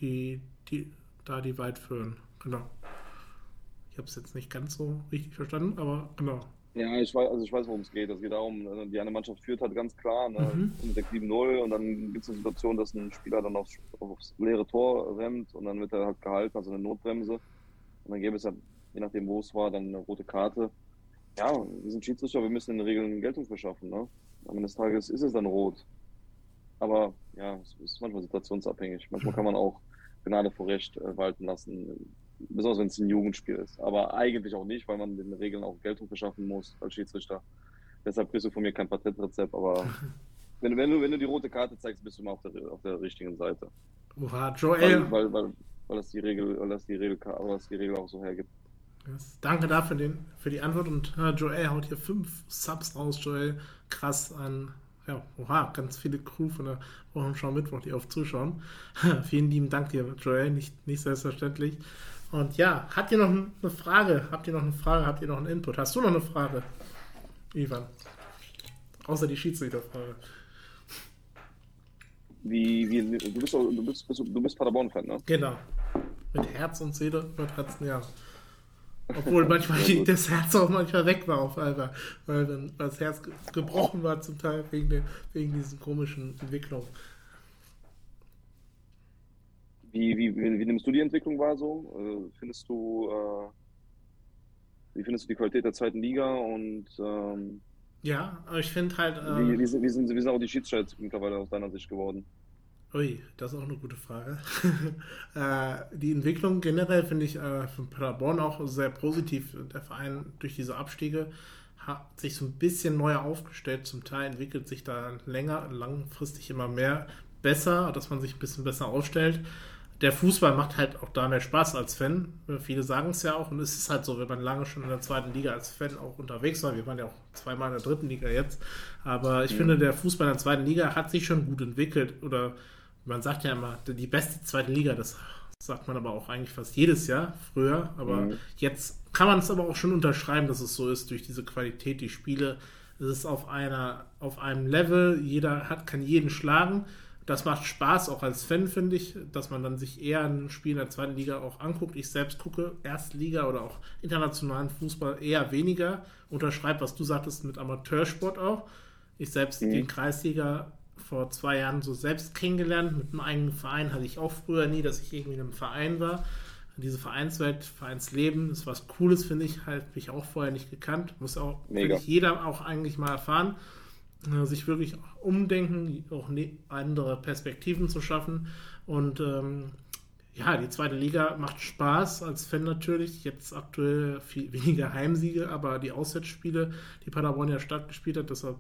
die, die, da die weit führen? Genau. Ich habe es jetzt nicht ganz so richtig verstanden, aber genau. Ja, ich weiß, also ich weiß, worum es geht. Es geht darum, also die eine Mannschaft führt halt ganz klar, ne, mhm. 6-7-0 und dann gibt es eine Situation, dass ein Spieler dann aufs, aufs leere Tor rennt und dann wird er halt gehalten, also eine Notbremse. Und dann gäbe es ja je nachdem, wo es war, dann eine rote Karte. Ja, wir sind Schiedsrichter, wir müssen in den Regeln Geltung verschaffen. Ne? Am Ende des Tages ist es dann rot. Aber ja, es ist manchmal situationsabhängig. Manchmal kann man auch Gnade vor Recht äh, walten lassen, besonders wenn es ein Jugendspiel ist. Aber eigentlich auch nicht, weil man den Regeln auch Geltung verschaffen muss als Schiedsrichter. Deshalb kriegst du von mir kein Patentrezept, aber <laughs> wenn, wenn, du, wenn du die rote Karte zeigst, bist du mal auf der, auf der richtigen Seite. Oha, Joel. Weil, weil, weil, weil, das die Regel, weil das die Regel, weil das die Regel auch so hergibt. Yes. Danke dafür den, für die Antwort und äh, Joel haut hier fünf Subs raus, Joel. Krass an, ja, oha, ganz viele Crew von der Wochenschau Mittwoch, die auf zuschauen. <laughs> Vielen lieben Dank dir, Joel, nicht, nicht selbstverständlich. Und ja, habt ihr noch eine Frage? Habt ihr noch eine Frage? Habt ihr noch einen Input? Hast du noch eine Frage, Ivan? Außer die Schiedsrichterfrage. Wie, wie, du bist, du bist, du bist Paderborn-Fan, ne? Genau. Mit Herz und Seele über 13 Jahre. Obwohl <laughs> manchmal ja, das Herz auch manchmal weg war auf einmal, weil dann das Herz gebrochen war zum Teil wegen, der, wegen diesen komischen Entwicklungen. Wie, wie, wie, nimmst du die Entwicklung wahr so? Also findest du, äh, wie findest du die Qualität der zweiten Liga und ähm, ja, aber ich finde halt. Äh, wie, wie, sind, wie, sind, wie sind auch die Schiedsrichter mittlerweile aus deiner Sicht geworden? Ui, das ist auch eine gute Frage. <laughs> äh, die Entwicklung generell finde ich äh, von Paderborn auch sehr positiv. Der Verein durch diese Abstiege hat sich so ein bisschen neu aufgestellt. Zum Teil entwickelt sich da länger, langfristig immer mehr besser, dass man sich ein bisschen besser ausstellt. Der Fußball macht halt auch da mehr Spaß als Fan. Viele sagen es ja auch und es ist halt so, wenn man lange schon in der zweiten Liga als Fan auch unterwegs war. Wir waren ja auch zweimal in der dritten Liga jetzt. Aber ich mhm. finde, der Fußball in der zweiten Liga hat sich schon gut entwickelt oder man sagt ja immer, die beste zweite Liga, das sagt man aber auch eigentlich fast jedes Jahr früher. Aber mhm. jetzt kann man es aber auch schon unterschreiben, dass es so ist durch diese Qualität, die Spiele. Es ist auf einer, auf einem Level, jeder hat, kann jeden schlagen. Das macht Spaß, auch als Fan, finde ich, dass man dann sich eher ein Spiel in der zweiten Liga auch anguckt. Ich selbst gucke Erstliga oder auch internationalen Fußball eher weniger. Unterschreibe, was du sagtest, mit Amateursport auch. Ich selbst mhm. den Kreisliga vor zwei Jahren so selbst kennengelernt. Mit einem eigenen Verein hatte ich auch früher nie, dass ich irgendwie in einem Verein war. Diese Vereinswelt, Vereinsleben ist was Cooles, finde ich. Halt, habe ich auch vorher nicht gekannt. Muss auch jeder auch eigentlich mal erfahren. Äh, sich wirklich umdenken, auch ne, andere Perspektiven zu schaffen. Und ähm, ja, die zweite Liga macht Spaß als Fan natürlich. Jetzt aktuell viel <laughs> weniger Heimsiege, aber die Auswärtsspiele, die Paderborn ja stattgespielt hat, deshalb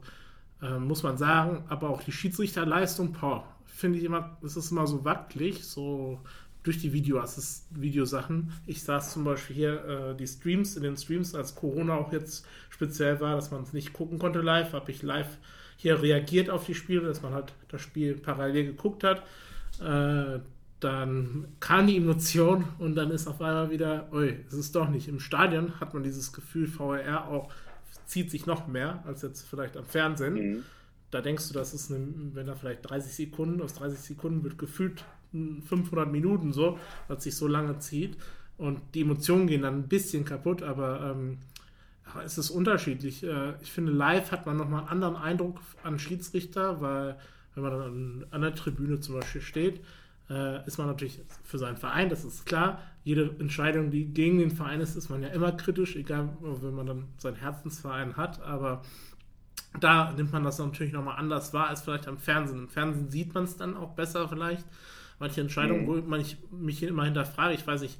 äh, muss man sagen. Aber auch die Schiedsrichterleistung, finde ich immer, es ist immer so wackelig, so durch die Videoassist Videosachen. Ich saß zum Beispiel hier äh, die Streams, in den Streams, als Corona auch jetzt speziell war, dass man es nicht gucken konnte live, habe ich live hier reagiert auf die Spiele, dass man halt das Spiel parallel geguckt hat. Äh, dann kam die Emotion und dann ist auf einmal wieder, ui, es ist doch nicht. Im Stadion hat man dieses Gefühl, VR auch zieht sich noch mehr als jetzt vielleicht am Fernsehen. Mhm. Da denkst du, das ist, eine, wenn da vielleicht 30 Sekunden, aus 30 Sekunden wird gefühlt 500 Minuten so, was sich so lange zieht. Und die Emotionen gehen dann ein bisschen kaputt, aber ähm, es ist unterschiedlich. Äh, ich finde, live hat man nochmal einen anderen Eindruck an Schiedsrichter, weil wenn man dann an der Tribüne zum Beispiel steht, äh, ist man natürlich für seinen Verein, das ist klar. Jede Entscheidung, die gegen den Verein ist, ist man ja immer kritisch, egal wenn man dann seinen Herzensverein hat. Aber da nimmt man das natürlich nochmal anders wahr als vielleicht am Fernsehen. Im Fernsehen sieht man es dann auch besser vielleicht. Manche Entscheidungen, mhm. wo man ich, mich immer hinterfrage, ich weiß nicht,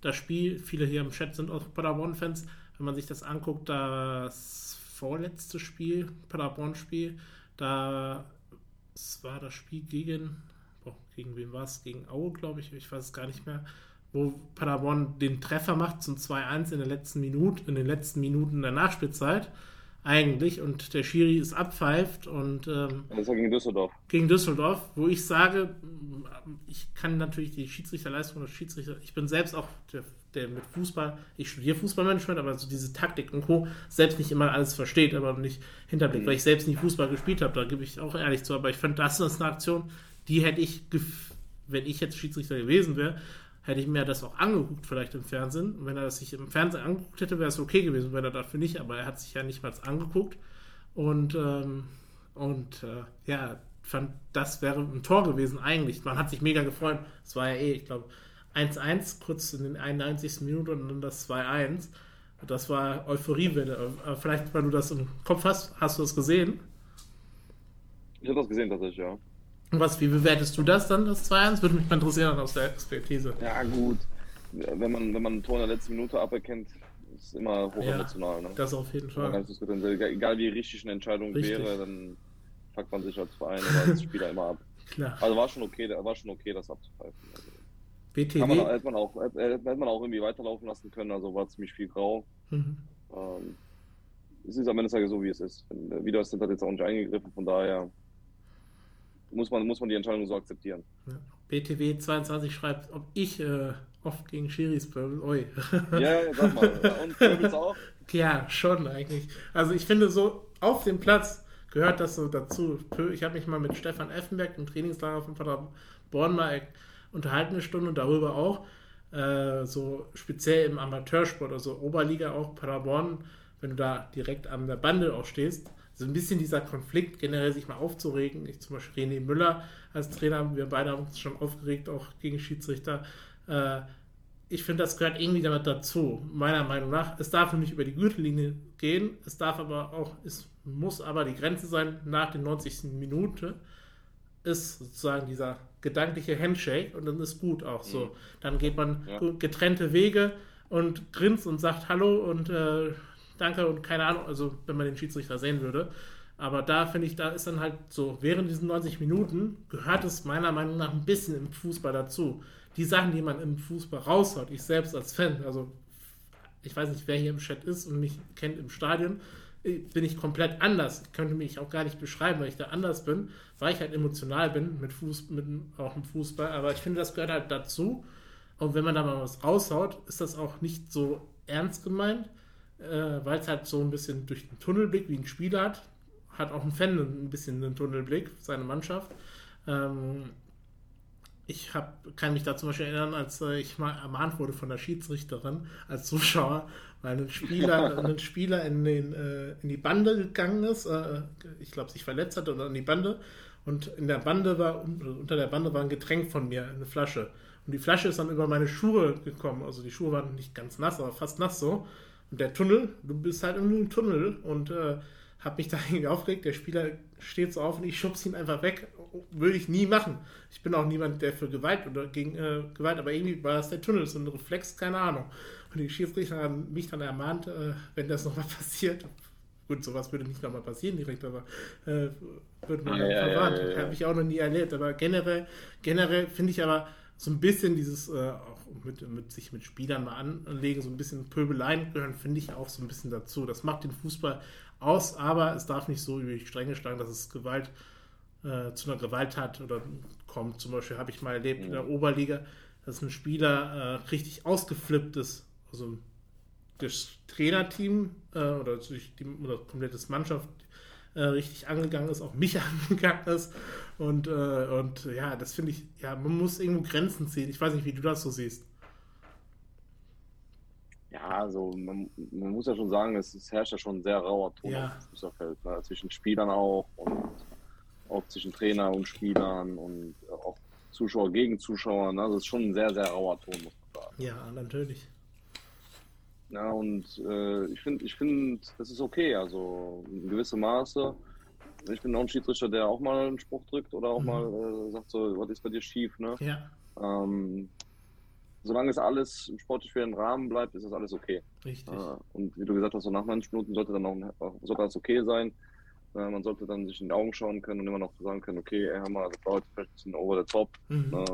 das Spiel, viele hier im Chat sind auch Paderborn-Fans, wenn man sich das anguckt, das vorletzte Spiel, Paderborn-Spiel, da war das Spiel gegen, boah, gegen wen war es? Gegen Aue, glaube ich, ich weiß es gar nicht mehr, wo Paderborn den Treffer macht zum 2-1 in der letzten Minute, in den letzten Minuten der Nachspielzeit eigentlich und der Schiri ist abpfeift und ähm, das war gegen Düsseldorf. Gegen Düsseldorf, wo ich sage, ich kann natürlich die Schiedsrichterleistung des Schiedsrichter, ich bin selbst auch der, der mit Fußball, ich studiere Fußballmanagement, aber so diese Taktik und Co. selbst nicht immer alles versteht, aber nicht hinterblickt, mhm. weil ich selbst nie Fußball gespielt habe, da gebe ich auch ehrlich zu, aber ich finde, das ist eine Aktion, die hätte ich, wenn ich jetzt Schiedsrichter gewesen wäre, hätte ich mir das auch angeguckt, vielleicht im Fernsehen. Und wenn er das sich im Fernsehen angeguckt hätte, wäre es okay gewesen, wenn er dafür nicht, aber er hat sich ja nicht mal angeguckt. Und, ähm, und äh, ja, fand, das wäre ein Tor gewesen eigentlich. Man hat sich mega gefreut. Es war ja eh, ich glaube, 1-1 kurz in den 91. Minuten und dann das 2-1. Das war Euphoriewelle. Äh, vielleicht, weil du das im Kopf hast, hast du das gesehen? Ich habe das gesehen tatsächlich, ja. Was, wie bewertest du das dann, das 2-1? Würde mich mal interessieren aus der Expertise. Ja, gut. Wenn man, wenn man ein Tor in der letzten Minute aberkennt, ist es immer hochemotional. Ja, ne? Das auf jeden Fall. Egal wie richtig eine Entscheidung richtig. wäre, dann packt man sich als Verein oder als Spieler immer ab. Klar. Also war schon okay, war schon okay das abzupfeifen. Also, BTW? Kann man, hätte, man auch, hätte man auch irgendwie weiterlaufen lassen können, also war ziemlich viel grau. Mhm. Ähm, es ist am Ende so, wie es ist. Wieder ist hat jetzt auch nicht eingegriffen, von daher muss man, muss man die Entscheidung so akzeptieren. Ja. BTW 22 schreibt, ob ich äh, oft gegen Schiris pöbel. Oi. Ja, ja, sag mal. <laughs> Und pöbelst auch? Ja, schon eigentlich. Also ich finde so, auf dem Platz gehört das so dazu. Ich habe mich mal mit Stefan Effenberg im Trainingslager von Paderborn mal unterhalten eine Stunde und darüber auch. Äh, so speziell im Amateursport, also Oberliga auch, Paderborn, wenn du da direkt an der Bande auch stehst, so ein bisschen dieser Konflikt generell sich mal aufzuregen. Ich zum Beispiel René Müller als Trainer, wir beide haben uns schon aufgeregt, auch gegen Schiedsrichter. Äh, ich finde, das gehört irgendwie damit dazu, meiner Meinung nach. Es darf nicht über die Gürtellinie gehen, es darf aber auch, es muss aber die Grenze sein, nach den 90. Minute ist sozusagen dieser gedankliche Handshake und dann ist gut auch so. Mhm. Dann geht man ja. getrennte Wege und grinst und sagt Hallo und äh, danke und keine Ahnung, also wenn man den Schiedsrichter sehen würde. Aber da finde ich, da ist dann halt so, während diesen 90 Minuten gehört es meiner Meinung nach ein bisschen im Fußball dazu. Die Sachen, die man im Fußball raushaut, ich selbst als Fan, also ich weiß nicht, wer hier im Chat ist und mich kennt im Stadion, bin ich komplett anders. Ich könnte mich auch gar nicht beschreiben, weil ich da anders bin, weil ich halt emotional bin mit Fuß, mit auch im Fußball. Aber ich finde, das gehört halt dazu. Und wenn man da mal was raushaut, ist das auch nicht so ernst gemeint, äh, weil es halt so ein bisschen durch den Tunnelblick wie ein Spieler hat, hat auch ein Fan ein bisschen einen Tunnelblick, seine Mannschaft. Ähm, ich hab, kann mich da zum Beispiel erinnern, als äh, ich mal ermahnt wurde von der Schiedsrichterin als Zuschauer, weil ein Spieler, <laughs> ein Spieler in, den, äh, in die Bande gegangen ist, äh, ich glaube, sich verletzt hat oder in die Bande. Und in der Bande war, unter der Bande war ein Getränk von mir, eine Flasche. Und die Flasche ist dann über meine Schuhe gekommen. Also die Schuhe waren nicht ganz nass, aber fast nass so. Der Tunnel, du bist halt in einem Tunnel und äh, habe mich <laughs> da irgendwie aufgeregt. Der Spieler steht so auf und ich schubse ihn einfach weg. Würde ich nie machen. Ich bin auch niemand, der für Gewalt oder gegen äh, Gewalt, aber irgendwie war das der Tunnel, so ein Reflex, keine Ahnung. Und die Schiedsrichter haben mich dann ermahnt, äh, wenn das <laughs> nochmal passiert. Gut, sowas würde nicht nochmal passieren direkt, aber äh, würde man ja, ja verwarnt. Ja, ja, Habe ich auch noch nie erlebt. Aber generell, generell finde ich aber so ein bisschen dieses äh, mit, mit sich mit Spielern mal anlegen, so ein bisschen Pöbeleien gehören, finde ich auch so ein bisschen dazu. Das macht den Fußball aus, aber es darf nicht so über die Stränge schlagen, dass es Gewalt äh, zu einer Gewalttat oder kommt. Zum Beispiel habe ich mal erlebt mhm. in der Oberliga, dass ein Spieler äh, richtig ausgeflippt ist. Also das Trainerteam äh, oder, die, oder komplettes Mannschaft äh, richtig angegangen ist, auch mich <laughs> angegangen ist. Und, äh, und ja, das finde ich, ja, man muss irgendwo Grenzen ziehen. Ich weiß nicht, wie du das so siehst. Ja, also man, man muss ja schon sagen, es, es herrscht ja schon ein sehr rauer Ton ja. auf dem Fußballfeld. Ne? Zwischen Spielern auch und auch zwischen Trainer und Spielern und auch Zuschauer gegen Zuschauer. Ne? Also es ist schon ein sehr, sehr rauer Ton, muss man sagen. Ja, natürlich. Ja, und äh, ich finde, ich find, das ist okay, also in gewissem Maße. Ich bin auch ein Schiedsrichter, der auch mal einen Spruch drückt oder auch mhm. mal äh, sagt so, was ist bei dir schief, ne? Ja. Ähm, solange es alles im sportlich fairen Rahmen bleibt, ist das alles okay. Richtig. Äh, und wie du gesagt hast, so nach 90 Minuten sollte dann auch, sollte das okay sein. Äh, man sollte dann sich in die Augen schauen können und immer noch sagen können, okay, ey, hör mal, das war jetzt vielleicht ein bisschen over the top. Mhm. Ne?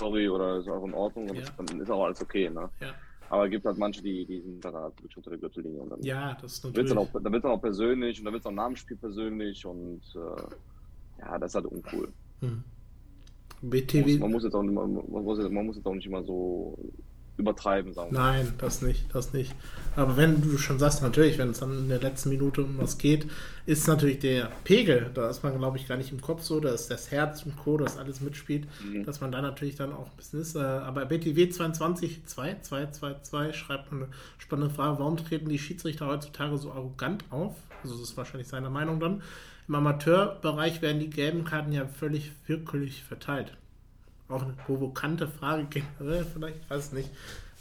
Sorry, oder ist auch in Ordnung. Ja. dann ist auch alles okay, ne? Ja. Aber es gibt halt manche, die, die sind dann halt wirklich unter der Gürtellinie. Und dann ja, das ist natürlich. Dann auch, da wird es dann auch persönlich und da wird es auch nach dem Spiel persönlich und äh, ja, das ist halt uncool. Hm. BTW. Man muss, man muss, jetzt auch man muss, man muss jetzt auch nicht immer so übertreiben, sagen wir. Nein, das nicht, das nicht. Aber wenn du schon sagst, natürlich, wenn es dann in der letzten Minute um was geht, ist natürlich der Pegel, da ist man, glaube ich, gar nicht im Kopf so, da ist das Herz und Co., das alles mitspielt, mhm. dass man da natürlich dann auch ein bisschen ist. Äh, aber BTW 22 2 schreibt eine spannende Frage, warum treten die Schiedsrichter heutzutage so arrogant auf? Also das ist wahrscheinlich seine Meinung dann. Im Amateurbereich werden die gelben Karten ja völlig willkürlich verteilt auch eine provokante Frage generell, vielleicht, ich weiß nicht.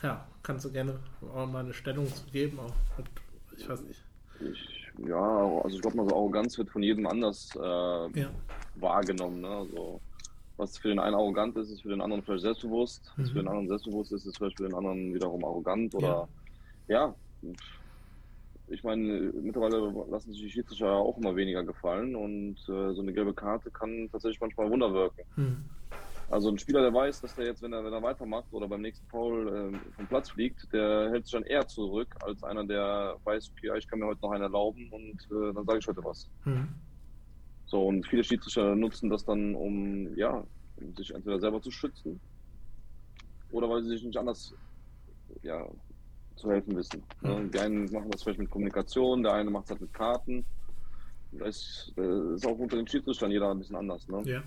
Ja, kannst du gerne auch mal eine Stellung zu geben, auch ich weiß nicht. Ich, ja, also ich glaube mal so Arroganz wird von jedem anders äh, ja. wahrgenommen. Ne? Also, was für den einen arrogant ist, ist für den anderen vielleicht selbstbewusst. Mhm. Was für den anderen selbstbewusst ist, ist vielleicht für den anderen wiederum arrogant oder ja. ja ich meine, mittlerweile lassen sich die Schiedsrichter auch immer weniger gefallen und äh, so eine gelbe Karte kann tatsächlich manchmal Wunder wirken. Mhm. Also ein Spieler, der weiß, dass der jetzt, wenn er, wenn er weitermacht oder beim nächsten Foul äh, vom Platz fliegt, der hält sich dann eher zurück, als einer, der weiß, okay, ich kann mir heute noch einen erlauben und äh, dann sage ich heute was. Mhm. So, und viele Schiedsrichter nutzen das dann, um, ja, um sich entweder selber zu schützen oder weil sie sich nicht anders, ja, zu helfen wissen. Mhm. Die einen machen das vielleicht mit Kommunikation, der eine macht es halt mit Karten. Das ist, das ist auch unter den Schiedsrichtern jeder ein bisschen anders, ne? Ja.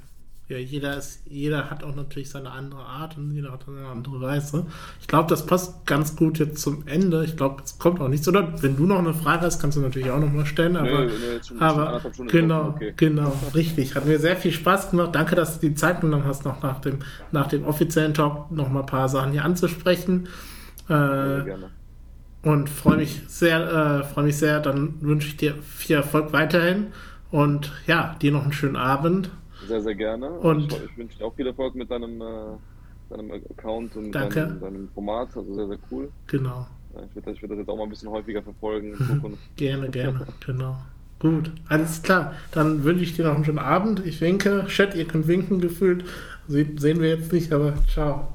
Ja, jeder, ist, jeder hat auch natürlich seine andere Art und jeder hat eine andere Weise. Ich glaube, das passt ganz gut jetzt zum Ende. Ich glaube, es kommt auch nichts. Oder wenn du noch eine Frage hast, kannst du natürlich auch noch mal stellen. Aber, nee, nee, aber genau, okay. genau, richtig. Hat mir sehr viel Spaß gemacht. Danke, dass du die Zeit genommen hast, noch nach dem, nach dem offiziellen Talk noch mal ein paar Sachen hier anzusprechen. Äh, ja, gerne. Und freue mich sehr, äh, freue mich sehr. Dann wünsche ich dir viel Erfolg weiterhin. Und ja, dir noch einen schönen Abend. Sehr, sehr gerne. Und ich, ich wünsche dir auch viel Erfolg mit deinem, äh, deinem Account und deinem, deinem, Format. Also sehr, sehr cool. Genau. Ich würde ich das jetzt auch mal ein bisschen häufiger verfolgen. <laughs> gerne, gerne, <laughs> genau. Gut, alles klar. Dann wünsche ich dir noch einen schönen Abend. Ich winke. Chat, ihr könnt winken gefühlt. sehen wir jetzt nicht, aber ciao.